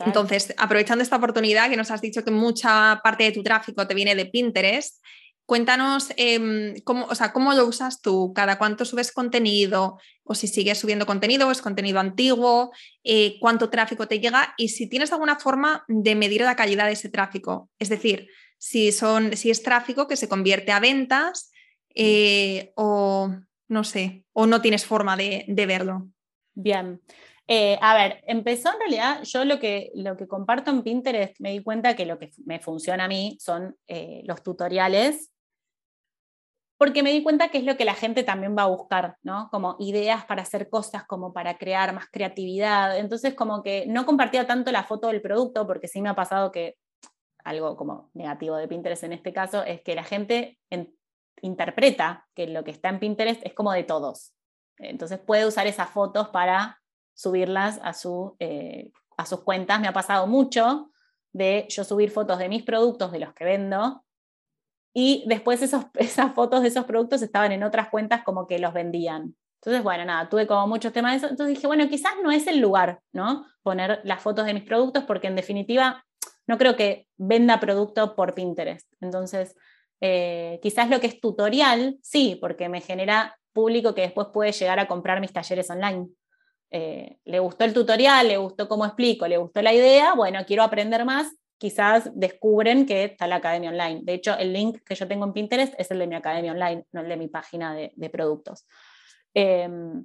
Entonces, aprovechando esta oportunidad que nos has dicho que mucha parte de tu tráfico te viene de Pinterest, cuéntanos em, cómo, o sea, cómo lo usas tú, cada cuánto subes contenido, o si sigues subiendo contenido, o es contenido antiguo, eh, cuánto tráfico te llega y si tienes alguna forma de medir la calidad de ese tráfico. Es decir, si, son, si es tráfico que se convierte a ventas eh, o no sé, o no tienes forma de, verlo. Bien. Eh, a ver, empezó en realidad, yo lo que, lo que comparto en Pinterest, me di cuenta que lo que me funciona a mí son eh, los tutoriales, porque me di cuenta que es lo que la gente también va a buscar, ¿no? Como ideas para hacer cosas, como para crear más creatividad. Entonces, como que no compartía tanto la foto del producto, porque sí me ha pasado que algo como negativo de Pinterest en este caso es que la gente interpreta que lo que está en Pinterest es como de todos. Entonces puede usar esas fotos para subirlas a, su, eh, a sus cuentas. Me ha pasado mucho de yo subir fotos de mis productos, de los que vendo, y después esas fotos de esos productos estaban en otras cuentas como que los vendían. Entonces, bueno, nada, tuve como muchos temas de eso. Entonces dije, bueno, quizás no es el lugar, ¿no? Poner las fotos de mis productos, porque en definitiva no creo que venda producto por Pinterest. Entonces, eh, quizás lo que es tutorial, sí, porque me genera público que después puede llegar a comprar mis talleres online. Eh, le gustó el tutorial, le gustó cómo explico, le gustó la idea, bueno, quiero aprender más, quizás descubren que está la academia online. De hecho, el link que yo tengo en Pinterest es el de mi academia online, no el de mi página de, productos. Em,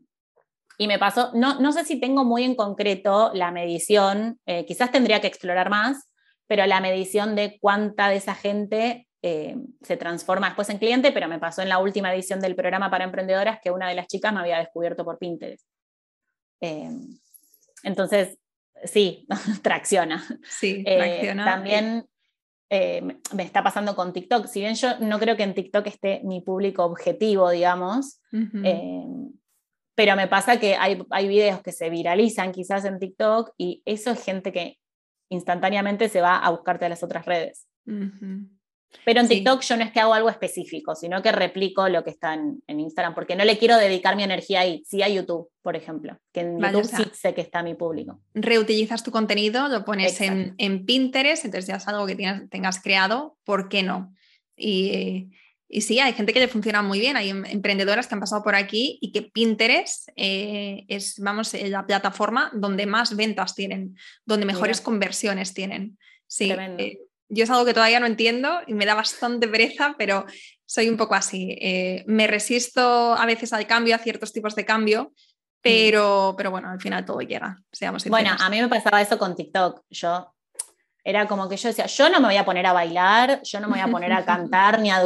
y me pasó, no, no sé si tengo muy en concreto la medición, eh, quizás tendría que explorar más, pero la medición de cuánta de esa gente eh, se transforma después en cliente, pero me pasó en la última edición del programa para emprendedoras que una de las chicas me había descubierto por Pinterest. Eh, entonces, sí, tracciona. Sí, eh, tracciona. también me está pasando con TikTok. Si bien yo no creo que en TikTok esté mi público objetivo, digamos, pero me pasa que hay, hay videos que se viralizan quizás en TikTok y eso es gente que instantáneamente se va a buscarte a las otras redes. Pero en TikTok yo no es que hago algo específico, sino que replico lo que está en, Instagram, porque no le quiero dedicar mi energía ahí, sí a YouTube, por ejemplo, que en YouTube sí sé que está mi público. Reutilizas tu contenido, lo pones en, Pinterest, entonces ya es algo que tengas creado, ¿por qué no? Y, sí, hay gente que le funciona muy bien, hay em, emprendedoras que han pasado por aquí y que Pinterest eh, es, vamos, eh, la plataforma donde más ventas tienen, donde mejores conversiones tienen. Sí, eh, yo es algo que todavía no entiendo y me da bastante pereza, pero soy un poco así. Eh, me resisto a veces al cambio, a ciertos tipos de cambio, mm. pero, pero bueno, al final todo llega. Seamos bueno, a mí me pasaba eso con TikTok. Yo era como que yo decía, yo no me voy a poner a bailar, yo no me voy a poner a cantar ni a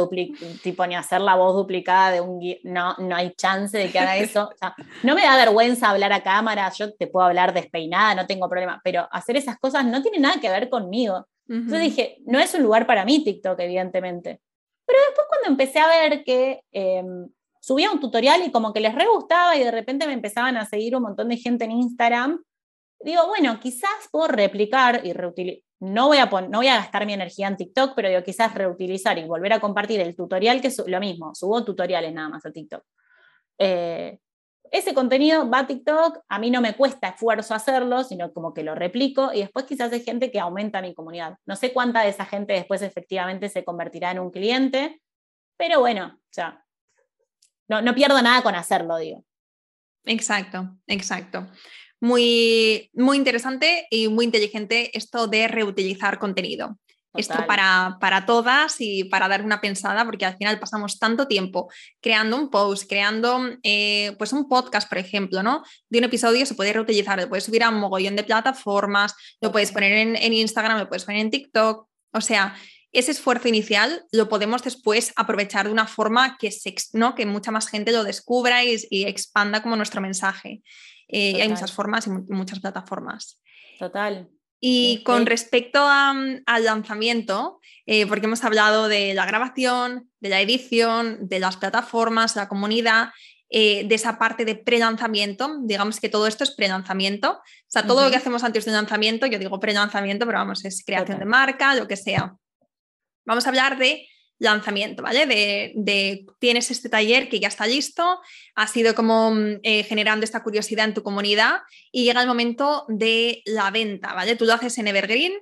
tipo ni a hacer la voz duplicada de un no no hay chance de que haga eso. no me da vergüenza hablar a cámara, yo te puedo hablar despeinada, no tengo problema, pero hacer esas cosas no tiene nada que ver conmigo. Entonces dije, no es un lugar para mí TikTok, evidentemente. Pero después cuando empecé a ver que em, subía un tutorial y como que les re gustaba y de repente me empezaban a seguir un montón de gente en Instagram, digo, bueno, quizás puedo replicar y reutilizar. No voy, a no voy a gastar mi energía en TikTok, pero digo, quizás reutilizar y volver a compartir el tutorial, que es lo mismo, subo tutoriales nada más a TikTok. Eh, ese contenido va a TikTok, a mí no me cuesta esfuerzo hacerlo, sino como que lo replico y después quizás hay gente que aumenta mi comunidad. No sé cuánta de esa gente después efectivamente se convertirá en un cliente, pero bueno, sea, no, no pierdo nada con hacerlo, digo. Exacto, exacto. Muy, muy interesante y muy inteligente esto de reutilizar contenido. Esto para, para todas y para dar una pensada, porque al final pasamos tanto tiempo creando un post, creando eh, pues un podcast, por ejemplo, ¿no? De un episodio se puede reutilizar, lo puedes subir a un mogollón de plataformas, lo puedes poner en, en Instagram, lo puedes poner en TikTok. O sea, ese esfuerzo inicial lo podemos después aprovechar de una forma que, se, ¿no? que mucha más gente lo descubra y, expanda como nuestro mensaje. Eh, hay muchas formas y muchas plataformas. Total. Y con respecto mm, al lanzamiento, eh, porque hemos hablado de la grabación, de la edición, de las plataformas, la comunidad, eh, de esa parte de pre-lanzamiento, digamos que todo esto es pre-lanzamiento, o sea, todo lo que hacemos antes del lanzamiento, yo digo pre-lanzamiento, pero vamos, es creación de marca, lo que sea. Vamos a hablar de lanzamiento, ¿vale? De, tienes este taller que ya está listo, ha sido como mm, eh, generando esta curiosidad en tu comunidad y llega el momento de la venta, ¿vale? Tú lo haces en Evergreen,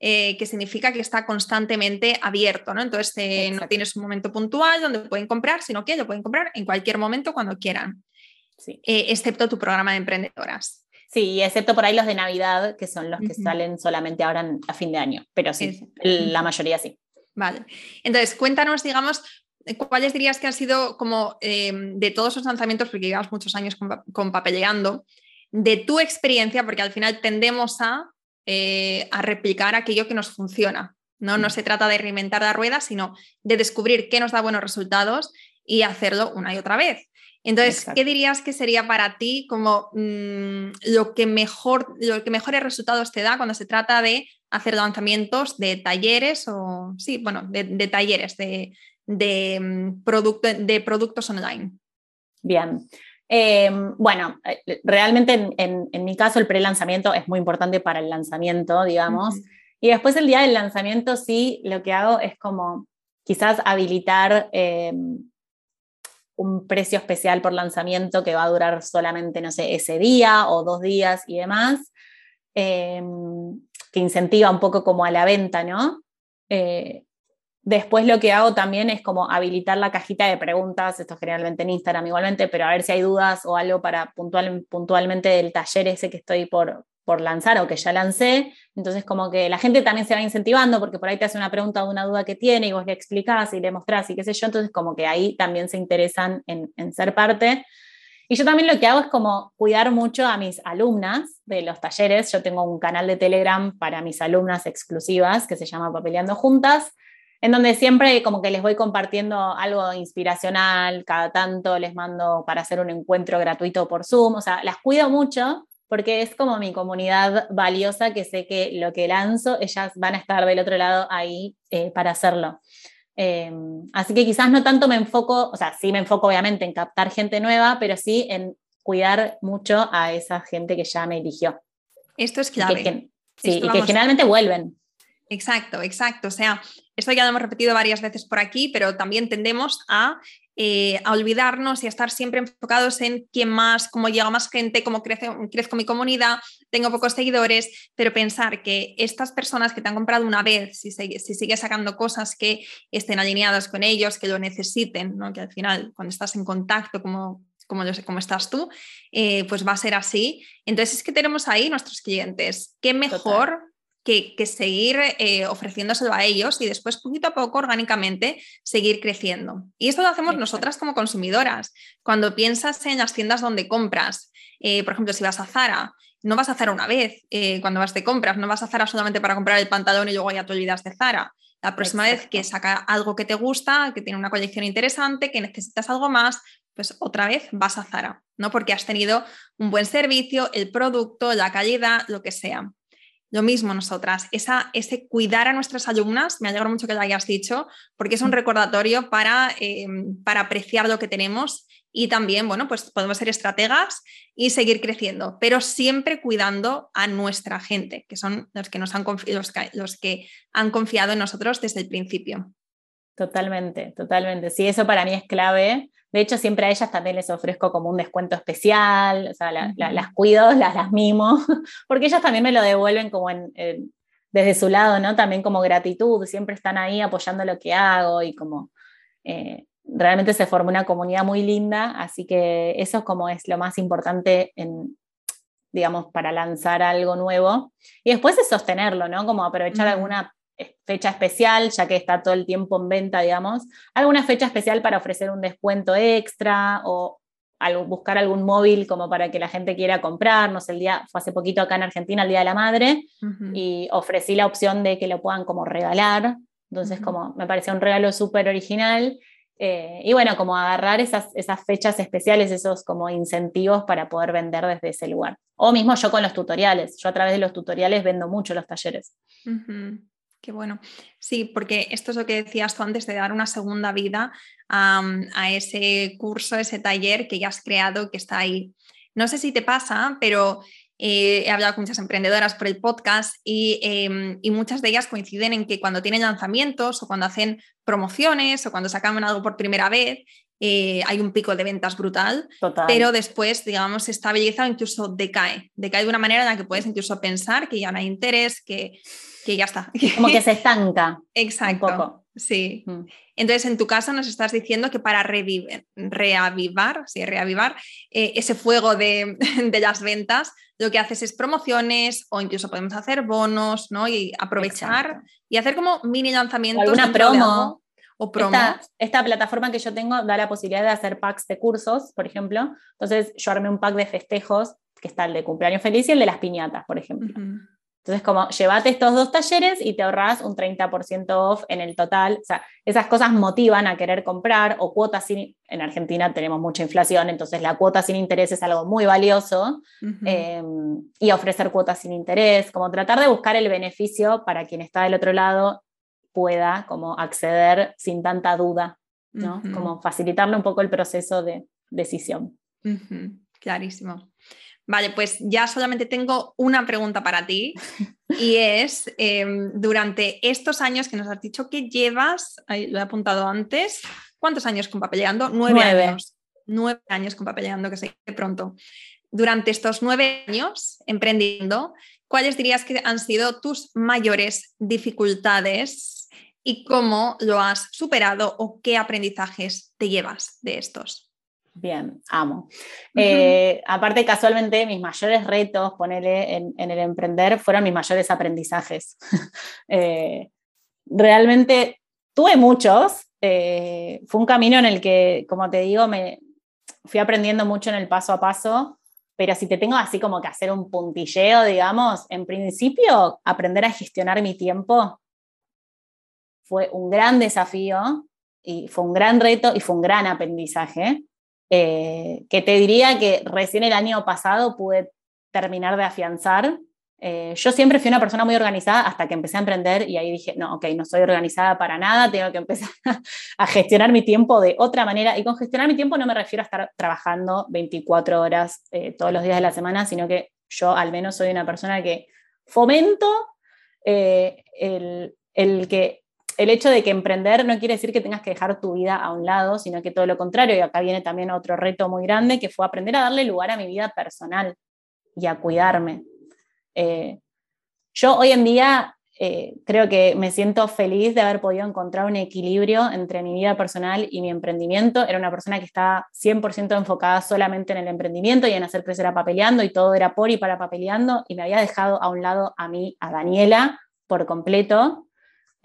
eh, que significa que está constantemente abierto, ¿no? Entonces eh, no tienes un momento puntual donde pueden comprar, sino que lo pueden comprar en cualquier momento cuando quieran, sí. excepto tu programa de emprendedoras. Sí, excepto por ahí los de Navidad, que son los que salen solamente ahora a fin de año, pero sí, la mayoría sí. Vale. Entonces, cuéntanos, digamos, cuáles dirías que han sido como eh, de todos los lanzamientos, porque llevamos muchos años con, papeleando, de tu experiencia, porque al final tendemos a, eh, a replicar aquello que nos funciona. ¿no? no mm. se trata de reinventar la rueda, sino de descubrir qué nos da buenos resultados y hacerlo una y otra vez. Entonces, ¿qué dirías que sería para ti como mm, lo, que mejor, lo que mejores resultados te da cuando se trata de hacer lanzamientos de talleres o, sí, bueno, de, talleres, de, de, mm, de productos online? Bien. Em, bueno, eh, realmente en, mi caso el pre-lanzamiento es muy importante para el lanzamiento, digamos. Y después el día del lanzamiento sí, lo que hago es como quizás habilitar em, un precio especial por lanzamiento que va a durar solamente, no sé, ese día o dos días y demás, em, que incentiva un poco como a la venta, ¿no? Eh, después lo que hago también es como habilitar la cajita de preguntas, esto generalmente en Instagram igualmente, pero a ver si hay dudas o algo para puntual, puntualmente del taller ese que estoy por, por lanzar o que ya lancé. Entonces, como que la gente también se va incentivando porque por ahí te hace una pregunta o una duda que tiene y vos le explicás y le mostrás y qué sé yo. Entonces, como que ahí también se interesan en, ser parte. Y yo también lo que hago es como cuidar mucho a mis alumnas de los talleres. Yo tengo un canal de Telegram para mis alumnas exclusivas que se llama Papeleando Juntas, en donde siempre como que les voy compartiendo algo inspiracional, cada tanto les mando para hacer un encuentro gratuito por Zoom, o sea, las cuido mucho porque es como mi comunidad valiosa que sé que lo que lanzo, ellas van a estar del otro lado ahí eh, para hacerlo. Eh, así que quizás no tanto me enfoco, o sea, sí me enfoco obviamente en captar gente nueva, pero sí en cuidar mucho a esa gente que ya me eligió. Esto es clave. sí, y que generalmente vuelven. Exacto, exacto. O sea, esto ya lo hemos repetido varias veces por aquí, pero también tendemos a, eh, a olvidarnos y a estar siempre enfocados en quién más, cómo llega más gente, cómo crece, crezco mi comunidad, tengo pocos seguidores, pero pensar que estas personas que te han comprado una vez, si, si sigues sacando cosas que estén alineadas con ellos, que lo necesiten, ¿no? que al final cuando estás en contacto como como yo sé cómo estás tú, eh, pues va a ser así. Entonces es que tenemos ahí nuestros clientes. ¿Qué mejor que, seguir eh, ofreciéndoselo a ellos y después poquito a poco, orgánicamente, seguir creciendo. Y esto lo hacemos nosotras como consumidoras. Cuando piensas en las tiendas donde compras, eh, por ejemplo, si vas a Zara, no vas a Zara una vez eh, cuando vas de compras, no vas a Zara solamente para comprar el pantalón y luego ya te olvidas de Zara. La próxima vez que saca algo que te gusta, que tiene una colección interesante, que necesitas algo más, pues otra vez vas a Zara, ¿no? Porque has tenido un buen servicio, el producto, la calidad, lo que sea. Lo mismo nosotras, esa, ese cuidar a nuestras alumnas, me alegro mucho que lo hayas dicho, porque es un recordatorio para, em, para apreciar lo que tenemos y también, bueno, pues podemos ser estrategas y seguir creciendo, pero siempre cuidando a nuestra gente, que son los que, nos han los los que han confiado en nosotros desde el principio. Totalmente, totalmente. Sí, eso para mí es clave. De hecho, siempre a ellas también les ofrezco como un descuento especial, o sea, las cuido, las, las mimo, porque ellas también me lo devuelven como en, desde su lado, ¿no? También como gratitud, siempre están ahí apoyando lo que hago y como eh, realmente se forma una comunidad muy linda, así que eso como es lo más importante en, digamos, para lanzar algo nuevo. Y después es sostenerlo, ¿no? Como aprovechar alguna fecha especial, ya que está todo el tiempo en venta, digamos, alguna fecha especial para ofrecer un descuento extra o buscar algún móvil como para que la gente quiera comprarnos. El día, fue hace poquito acá en Argentina, el Día de la Madre, y ofrecí la opción de que lo puedan como regalar. Entonces, como me pareció un regalo súper original. Eh, y bueno, como agarrar esas, esas fechas especiales, esos como incentivos para poder vender desde ese lugar. O mismo yo con los tutoriales. Yo a través de los tutoriales vendo mucho los talleres. Qué bueno. Sí, porque esto es lo que decías tú antes de dar una segunda vida a, ese curso, ese taller que ya has creado, que está ahí. No sé si te pasa, pero eh, he hablado con muchas emprendedoras por el podcast em, y, muchas de ellas coinciden en que cuando tienen lanzamientos o cuando hacen promociones o cuando sacan algo por primera vez, eh, hay un pico de ventas brutal, pero después, digamos, se estabiliza o incluso decae. Decae de una manera en la que puedes incluso pensar que ya no hay interés, que, que ya está. Como que se estanca. Exacto. Un poco. Sí. Mm. Entonces, en tu caso nos estás diciendo que para reavivar, sí, reavivar eh, ese fuego de, de, las ventas, lo que haces es promociones o incluso podemos hacer bonos, ¿no? Y aprovechar y hacer como mini lanzamientos. Una promo. O promo. Esta, esta, plataforma que yo tengo da la posibilidad de hacer packs de cursos, por ejemplo. Entonces, yo armé un pack de festejos, que está el de cumpleaños feliz y el de las piñatas, por ejemplo. Entonces, como llévate estos dos talleres y te ahorras un 30% off en el total. O sea, esas cosas motivan a querer comprar o cuotas sin... En Argentina tenemos mucha inflación, entonces la cuota sin interés es algo muy valioso. Em, y ofrecer cuotas sin interés, como tratar de buscar el beneficio para quien está del otro lado pueda como acceder sin tanta duda, ¿no? Como facilitarle un poco el proceso de decisión. Clarísimo. Vale, pues ya solamente tengo una pregunta para ti y es, em, durante estos años que nos has dicho que llevas, lo he apuntado antes, ¿cuántos años con Papeleando? Nueve, años. Nueve años con Papeleando, que se dice pronto. Durante estos nueve años emprendiendo, ¿cuáles dirías que han sido tus mayores dificultades y cómo lo has superado o qué aprendizajes te llevas de estos? Bien, amo. Eh, aparte, casualmente, mis mayores retos, ponerle en, el emprender, fueron mis mayores aprendizajes. Eh, realmente tuve muchos. Eh, fue un camino en el que, como te digo, me fui aprendiendo mucho en el paso a paso. Pero si te tengo así como que hacer un puntilleo, digamos, en principio, aprender a gestionar mi tiempo fue un gran desafío y fue un gran reto y fue un gran aprendizaje. Eh, que te diría que recién el año pasado pude terminar de afianzar. Eh, yo siempre fui una persona muy organizada hasta que empecé a emprender y ahí dije, no, ok, no soy organizada para nada, tengo que empezar a gestionar mi tiempo de otra manera. Y con gestionar mi tiempo no me refiero a estar trabajando 24 horas eh, todos los días de la semana, sino que yo al menos soy una persona que fomento eh, el, que, el hecho de que emprender no quiere decir que tengas que dejar tu vida a un lado, sino que todo lo contrario, y acá viene también otro reto muy grande, que fue aprender a darle lugar a mi vida personal y a cuidarme. Eh, yo hoy en día eh, creo que me siento feliz de haber podido encontrar un equilibrio entre mi vida personal y mi emprendimiento. Era una persona que estaba 100% enfocada solamente en el emprendimiento y en hacer crecer a Papeleando y todo era por y para Papeleando y me había dejado a un lado a mí, a Daniela, por completo.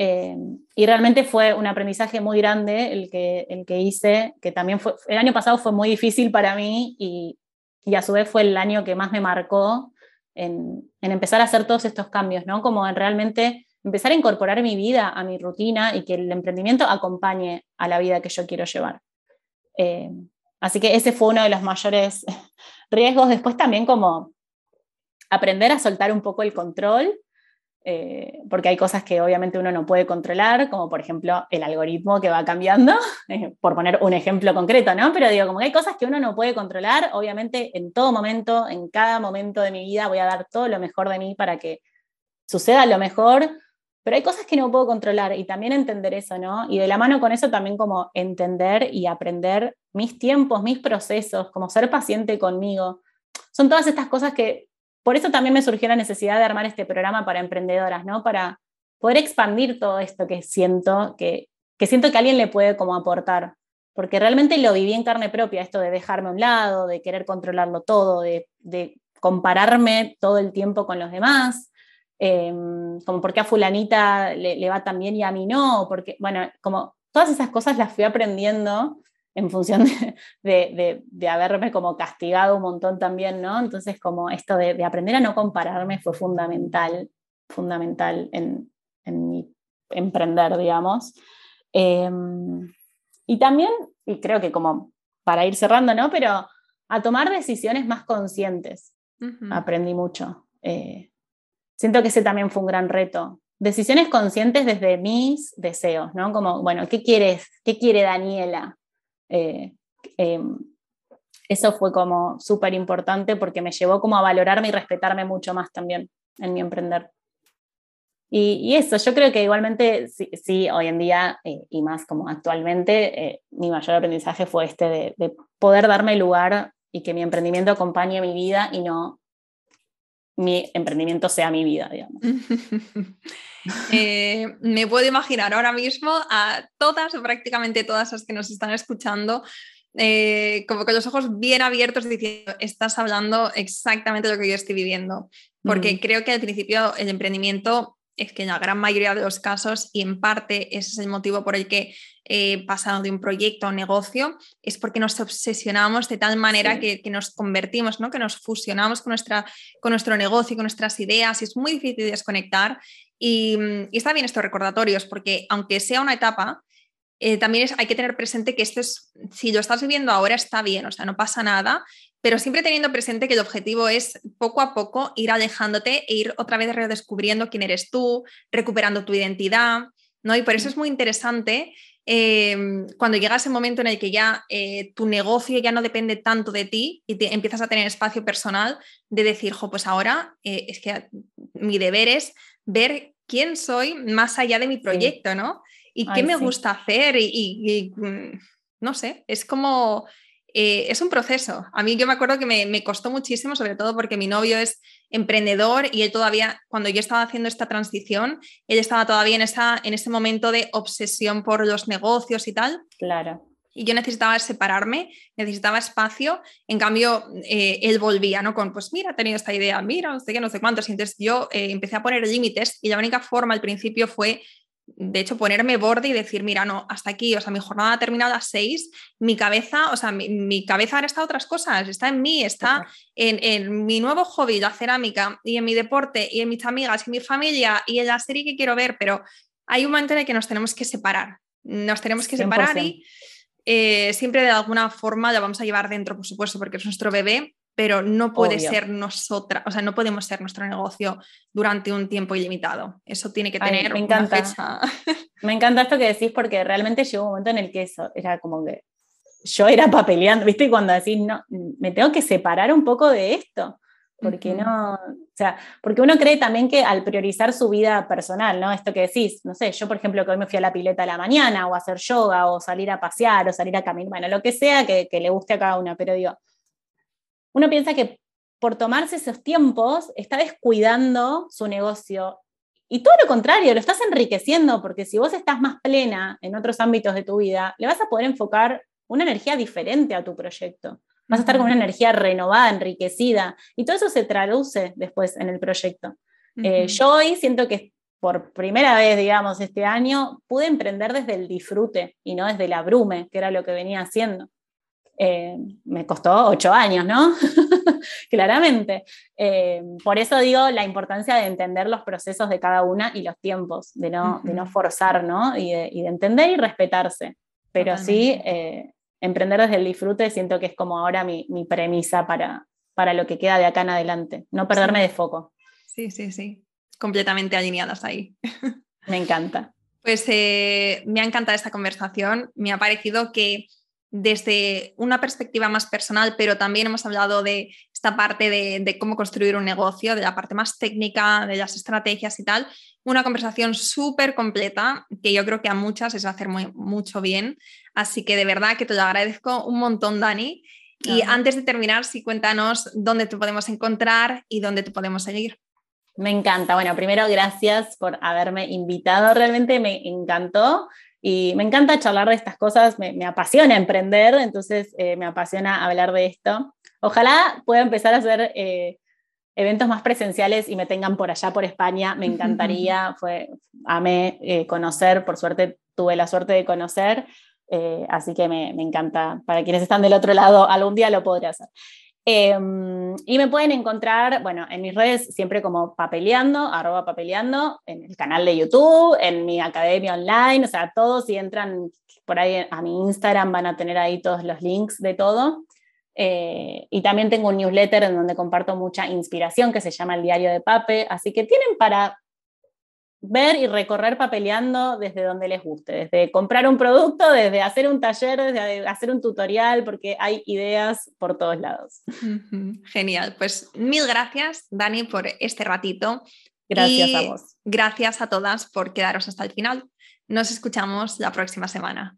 Eh, y realmente fue un aprendizaje muy grande el que, el que hice, que también fue, el año pasado fue muy difícil para mí y, y a su vez fue el año que más me marcó en, empezar a hacer todos estos cambios, ¿no? Como en realmente empezar a incorporar mi vida a mi rutina y que el emprendimiento acompañe a la vida que yo quiero llevar. Eh, así que ese fue uno de los mayores riesgos. Después también como aprender a soltar un poco el control eh, porque hay cosas que obviamente uno no puede controlar, como por ejemplo el algoritmo que va cambiando, eh, por poner un ejemplo concreto, ¿no? Pero digo, como que hay cosas que uno no puede controlar, obviamente en todo momento, en cada momento de mi vida voy a dar todo lo mejor de mí para que suceda lo mejor, pero hay cosas que no puedo controlar y también entender eso, ¿no? Y de la mano con eso también como entender y aprender mis tiempos, mis procesos, como ser paciente conmigo. Son todas estas cosas que por eso también me surgió la necesidad de armar este programa para emprendedoras, ¿no? Para poder expandir todo esto que siento, que, siento que alguien le puede como aportar. Porque realmente lo viví en carne propia, esto de dejarme a un lado, de querer controlarlo todo, de, compararme todo el tiempo con los demás, em, como porque a fulanita le, le, va tan bien y a mí no, porque, bueno, como todas esas cosas las fui aprendiendo en función de, haberme como castigado un montón también, ¿no? Entonces, como esto de, aprender a no compararme fue fundamental, fundamental en, mi emprender, digamos. Em, y también, y creo que como para ir cerrando, ¿no? Pero a tomar decisiones más conscientes. Aprendí mucho. Eh, siento que ese también fue un gran reto. Decisiones conscientes desde mis deseos, ¿no? Como, bueno, ¿qué quieres? ¿Qué quiere Daniela? Eh, em, eso fue como súper importante porque me llevó como a valorarme y respetarme mucho más también en mi emprender. Y, eso, yo creo que igualmente sí, hoy en día eh, y más como actualmente, eh, mi mayor aprendizaje fue este de, de, poder darme lugar y que mi emprendimiento acompañe mi vida y no mi emprendimiento sea mi vida, digamos. Eh, me puedo imaginar ahora mismo a todas o prácticamente todas las que nos están escuchando eh, como con los ojos bien abiertos diciendo, estás hablando exactamente lo que yo estoy viviendo. Porque mm. creo que al principio el emprendimiento es que en la gran mayoría de los casos, y en parte ese es el motivo por el que eh, pasando de un proyecto a un negocio, es porque nos obsesionamos de tal manera que, nos convertimos, ¿no? que nos fusionamos con, nuestra, con nuestro negocio, con nuestras ideas, y es muy difícil desconectar. Y, está bien estos recordatorios, porque aunque sea una etapa, eh, también hay que tener presente que esto es, si lo estás viviendo ahora está bien, o sea, no pasa nada, pero siempre teniendo presente que el objetivo es poco a poco ir alejándote e ir otra vez redescubriendo quién eres tú, recuperando tu identidad, ¿no? Y por eso es muy interesante em, cuando llega ese momento en el que ya eh, tu negocio ya no depende tanto de ti y te, empiezas a tener espacio personal de decir, jo, pues ahora eh, es que mi deber es ver quién soy más allá de mi proyecto, ¿no? Y qué me gusta hacer y, mm, no sé, es como eh, es un proceso. A mí yo me acuerdo que me, costó muchísimo, sobre todo porque mi novio es emprendedor y él todavía, cuando yo estaba haciendo esta transición, él estaba todavía en, esa, en ese momento de obsesión por los negocios y tal. Claro. Y yo necesitaba separarme, necesitaba espacio. En cambio, eh, él volvía, ¿no? Con, pues mira, he tenido esta idea, mira, no sé qué, no sé cuántos. Y entonces yo eh, empecé a poner límites y la única forma al principio fue de hecho, ponerme borde y decir, mira, no, hasta aquí, o sea, mi jornada ha terminado a las seis, mi cabeza, o sea, mi, cabeza ahora está otras cosas, está en mí, está en, mi nuevo hobby, la cerámica, y en mi deporte, y en mis amigas, y en mi familia, y en la serie que quiero ver, pero hay un momento en el que nos tenemos que separar, nos tenemos que separar y eh, siempre de alguna forma la vamos a llevar dentro, por supuesto, porque es nuestro bebé, pero no puede ser nosotras, o sea, no podemos ser nuestro negocio durante un tiempo ilimitado. Eso tiene que tener me encanta. Una fecha. me encanta esto que decís porque realmente llegó un momento en el que eso era como que yo era papeleando, ¿viste? Y cuando decís, no, me tengo que separar un poco de esto. Porque no, o sea, porque uno cree también que al priorizar su vida personal, ¿no? Esto que decís, no sé, yo por ejemplo que hoy me fui a la pileta a la mañana, o a hacer yoga, o salir a pasear, o salir a caminar, bueno, lo que sea que, que le guste a cada uno, pero digo, uno piensa que por tomarse esos tiempos está descuidando su negocio. Y todo lo contrario, lo estás enriqueciendo, porque si vos estás más plena en otros ámbitos de tu vida, le vas a poder enfocar una energía diferente a tu proyecto. Vas a estar con una energía renovada, enriquecida, y todo eso se traduce después en el proyecto. Eh, yo hoy siento que por primera vez, digamos, este año, pude emprender desde el disfrute y no desde la brume, que era lo que venía haciendo. Eh, me costó ocho años, ¿no? Claramente. Eh, por eso digo la importancia de entender los procesos de cada una y los tiempos, de no, de no forzar, ¿no? Y de, entender y respetarse. Pero sí, eh, emprender desde el disfrute siento que es como ahora mi, premisa para, para lo que queda de acá en adelante, no perderme de foco. Sí, sí, sí, completamente alineadas ahí. Me encanta. Pues me ha encantado esta conversación, me ha parecido que desde una perspectiva más personal, pero también hemos hablado de esta parte de, cómo construir un negocio, de la parte más técnica, de las estrategias y tal. Una conversación súper completa que yo creo que a muchas les va a hacer muy, mucho bien. Así que de verdad que te lo agradezco un montón, Dani. Y antes de terminar, sí cuéntanos dónde te podemos encontrar y dónde te podemos seguir. Me encanta. Bueno, primero gracias por haberme invitado. Realmente me encantó. Y me encanta charlar de estas cosas, me, apasiona emprender, entonces eh, me apasiona hablar de esto. Ojalá pueda empezar a hacer eh, eventos más presenciales y me tengan por allá, por España, me encantaría, fue, amé eh, conocer, por suerte tuve la suerte de conocer, así que me, me, encanta. Para quienes están del otro lado, algún día lo podré hacer. Em, y me pueden encontrar, bueno, en mis redes siempre como papeleando, arroba papeleando, en el canal de YouTube, en mi academia online, o sea, todos si entran por ahí a mi Instagram van a tener ahí todos los links de todo. Eh, y también tengo un newsletter en donde comparto mucha inspiración que se llama El Diario de Pape, así que tienen para ver y recorrer papeleando desde donde les guste, desde comprar un producto, desde hacer un taller, desde hacer un tutorial, porque hay ideas por todos lados. Genial, pues mil gracias Dani por este ratito. Gracias a vos. Gracias a todas por quedaros hasta el final. Nos escuchamos la próxima semana.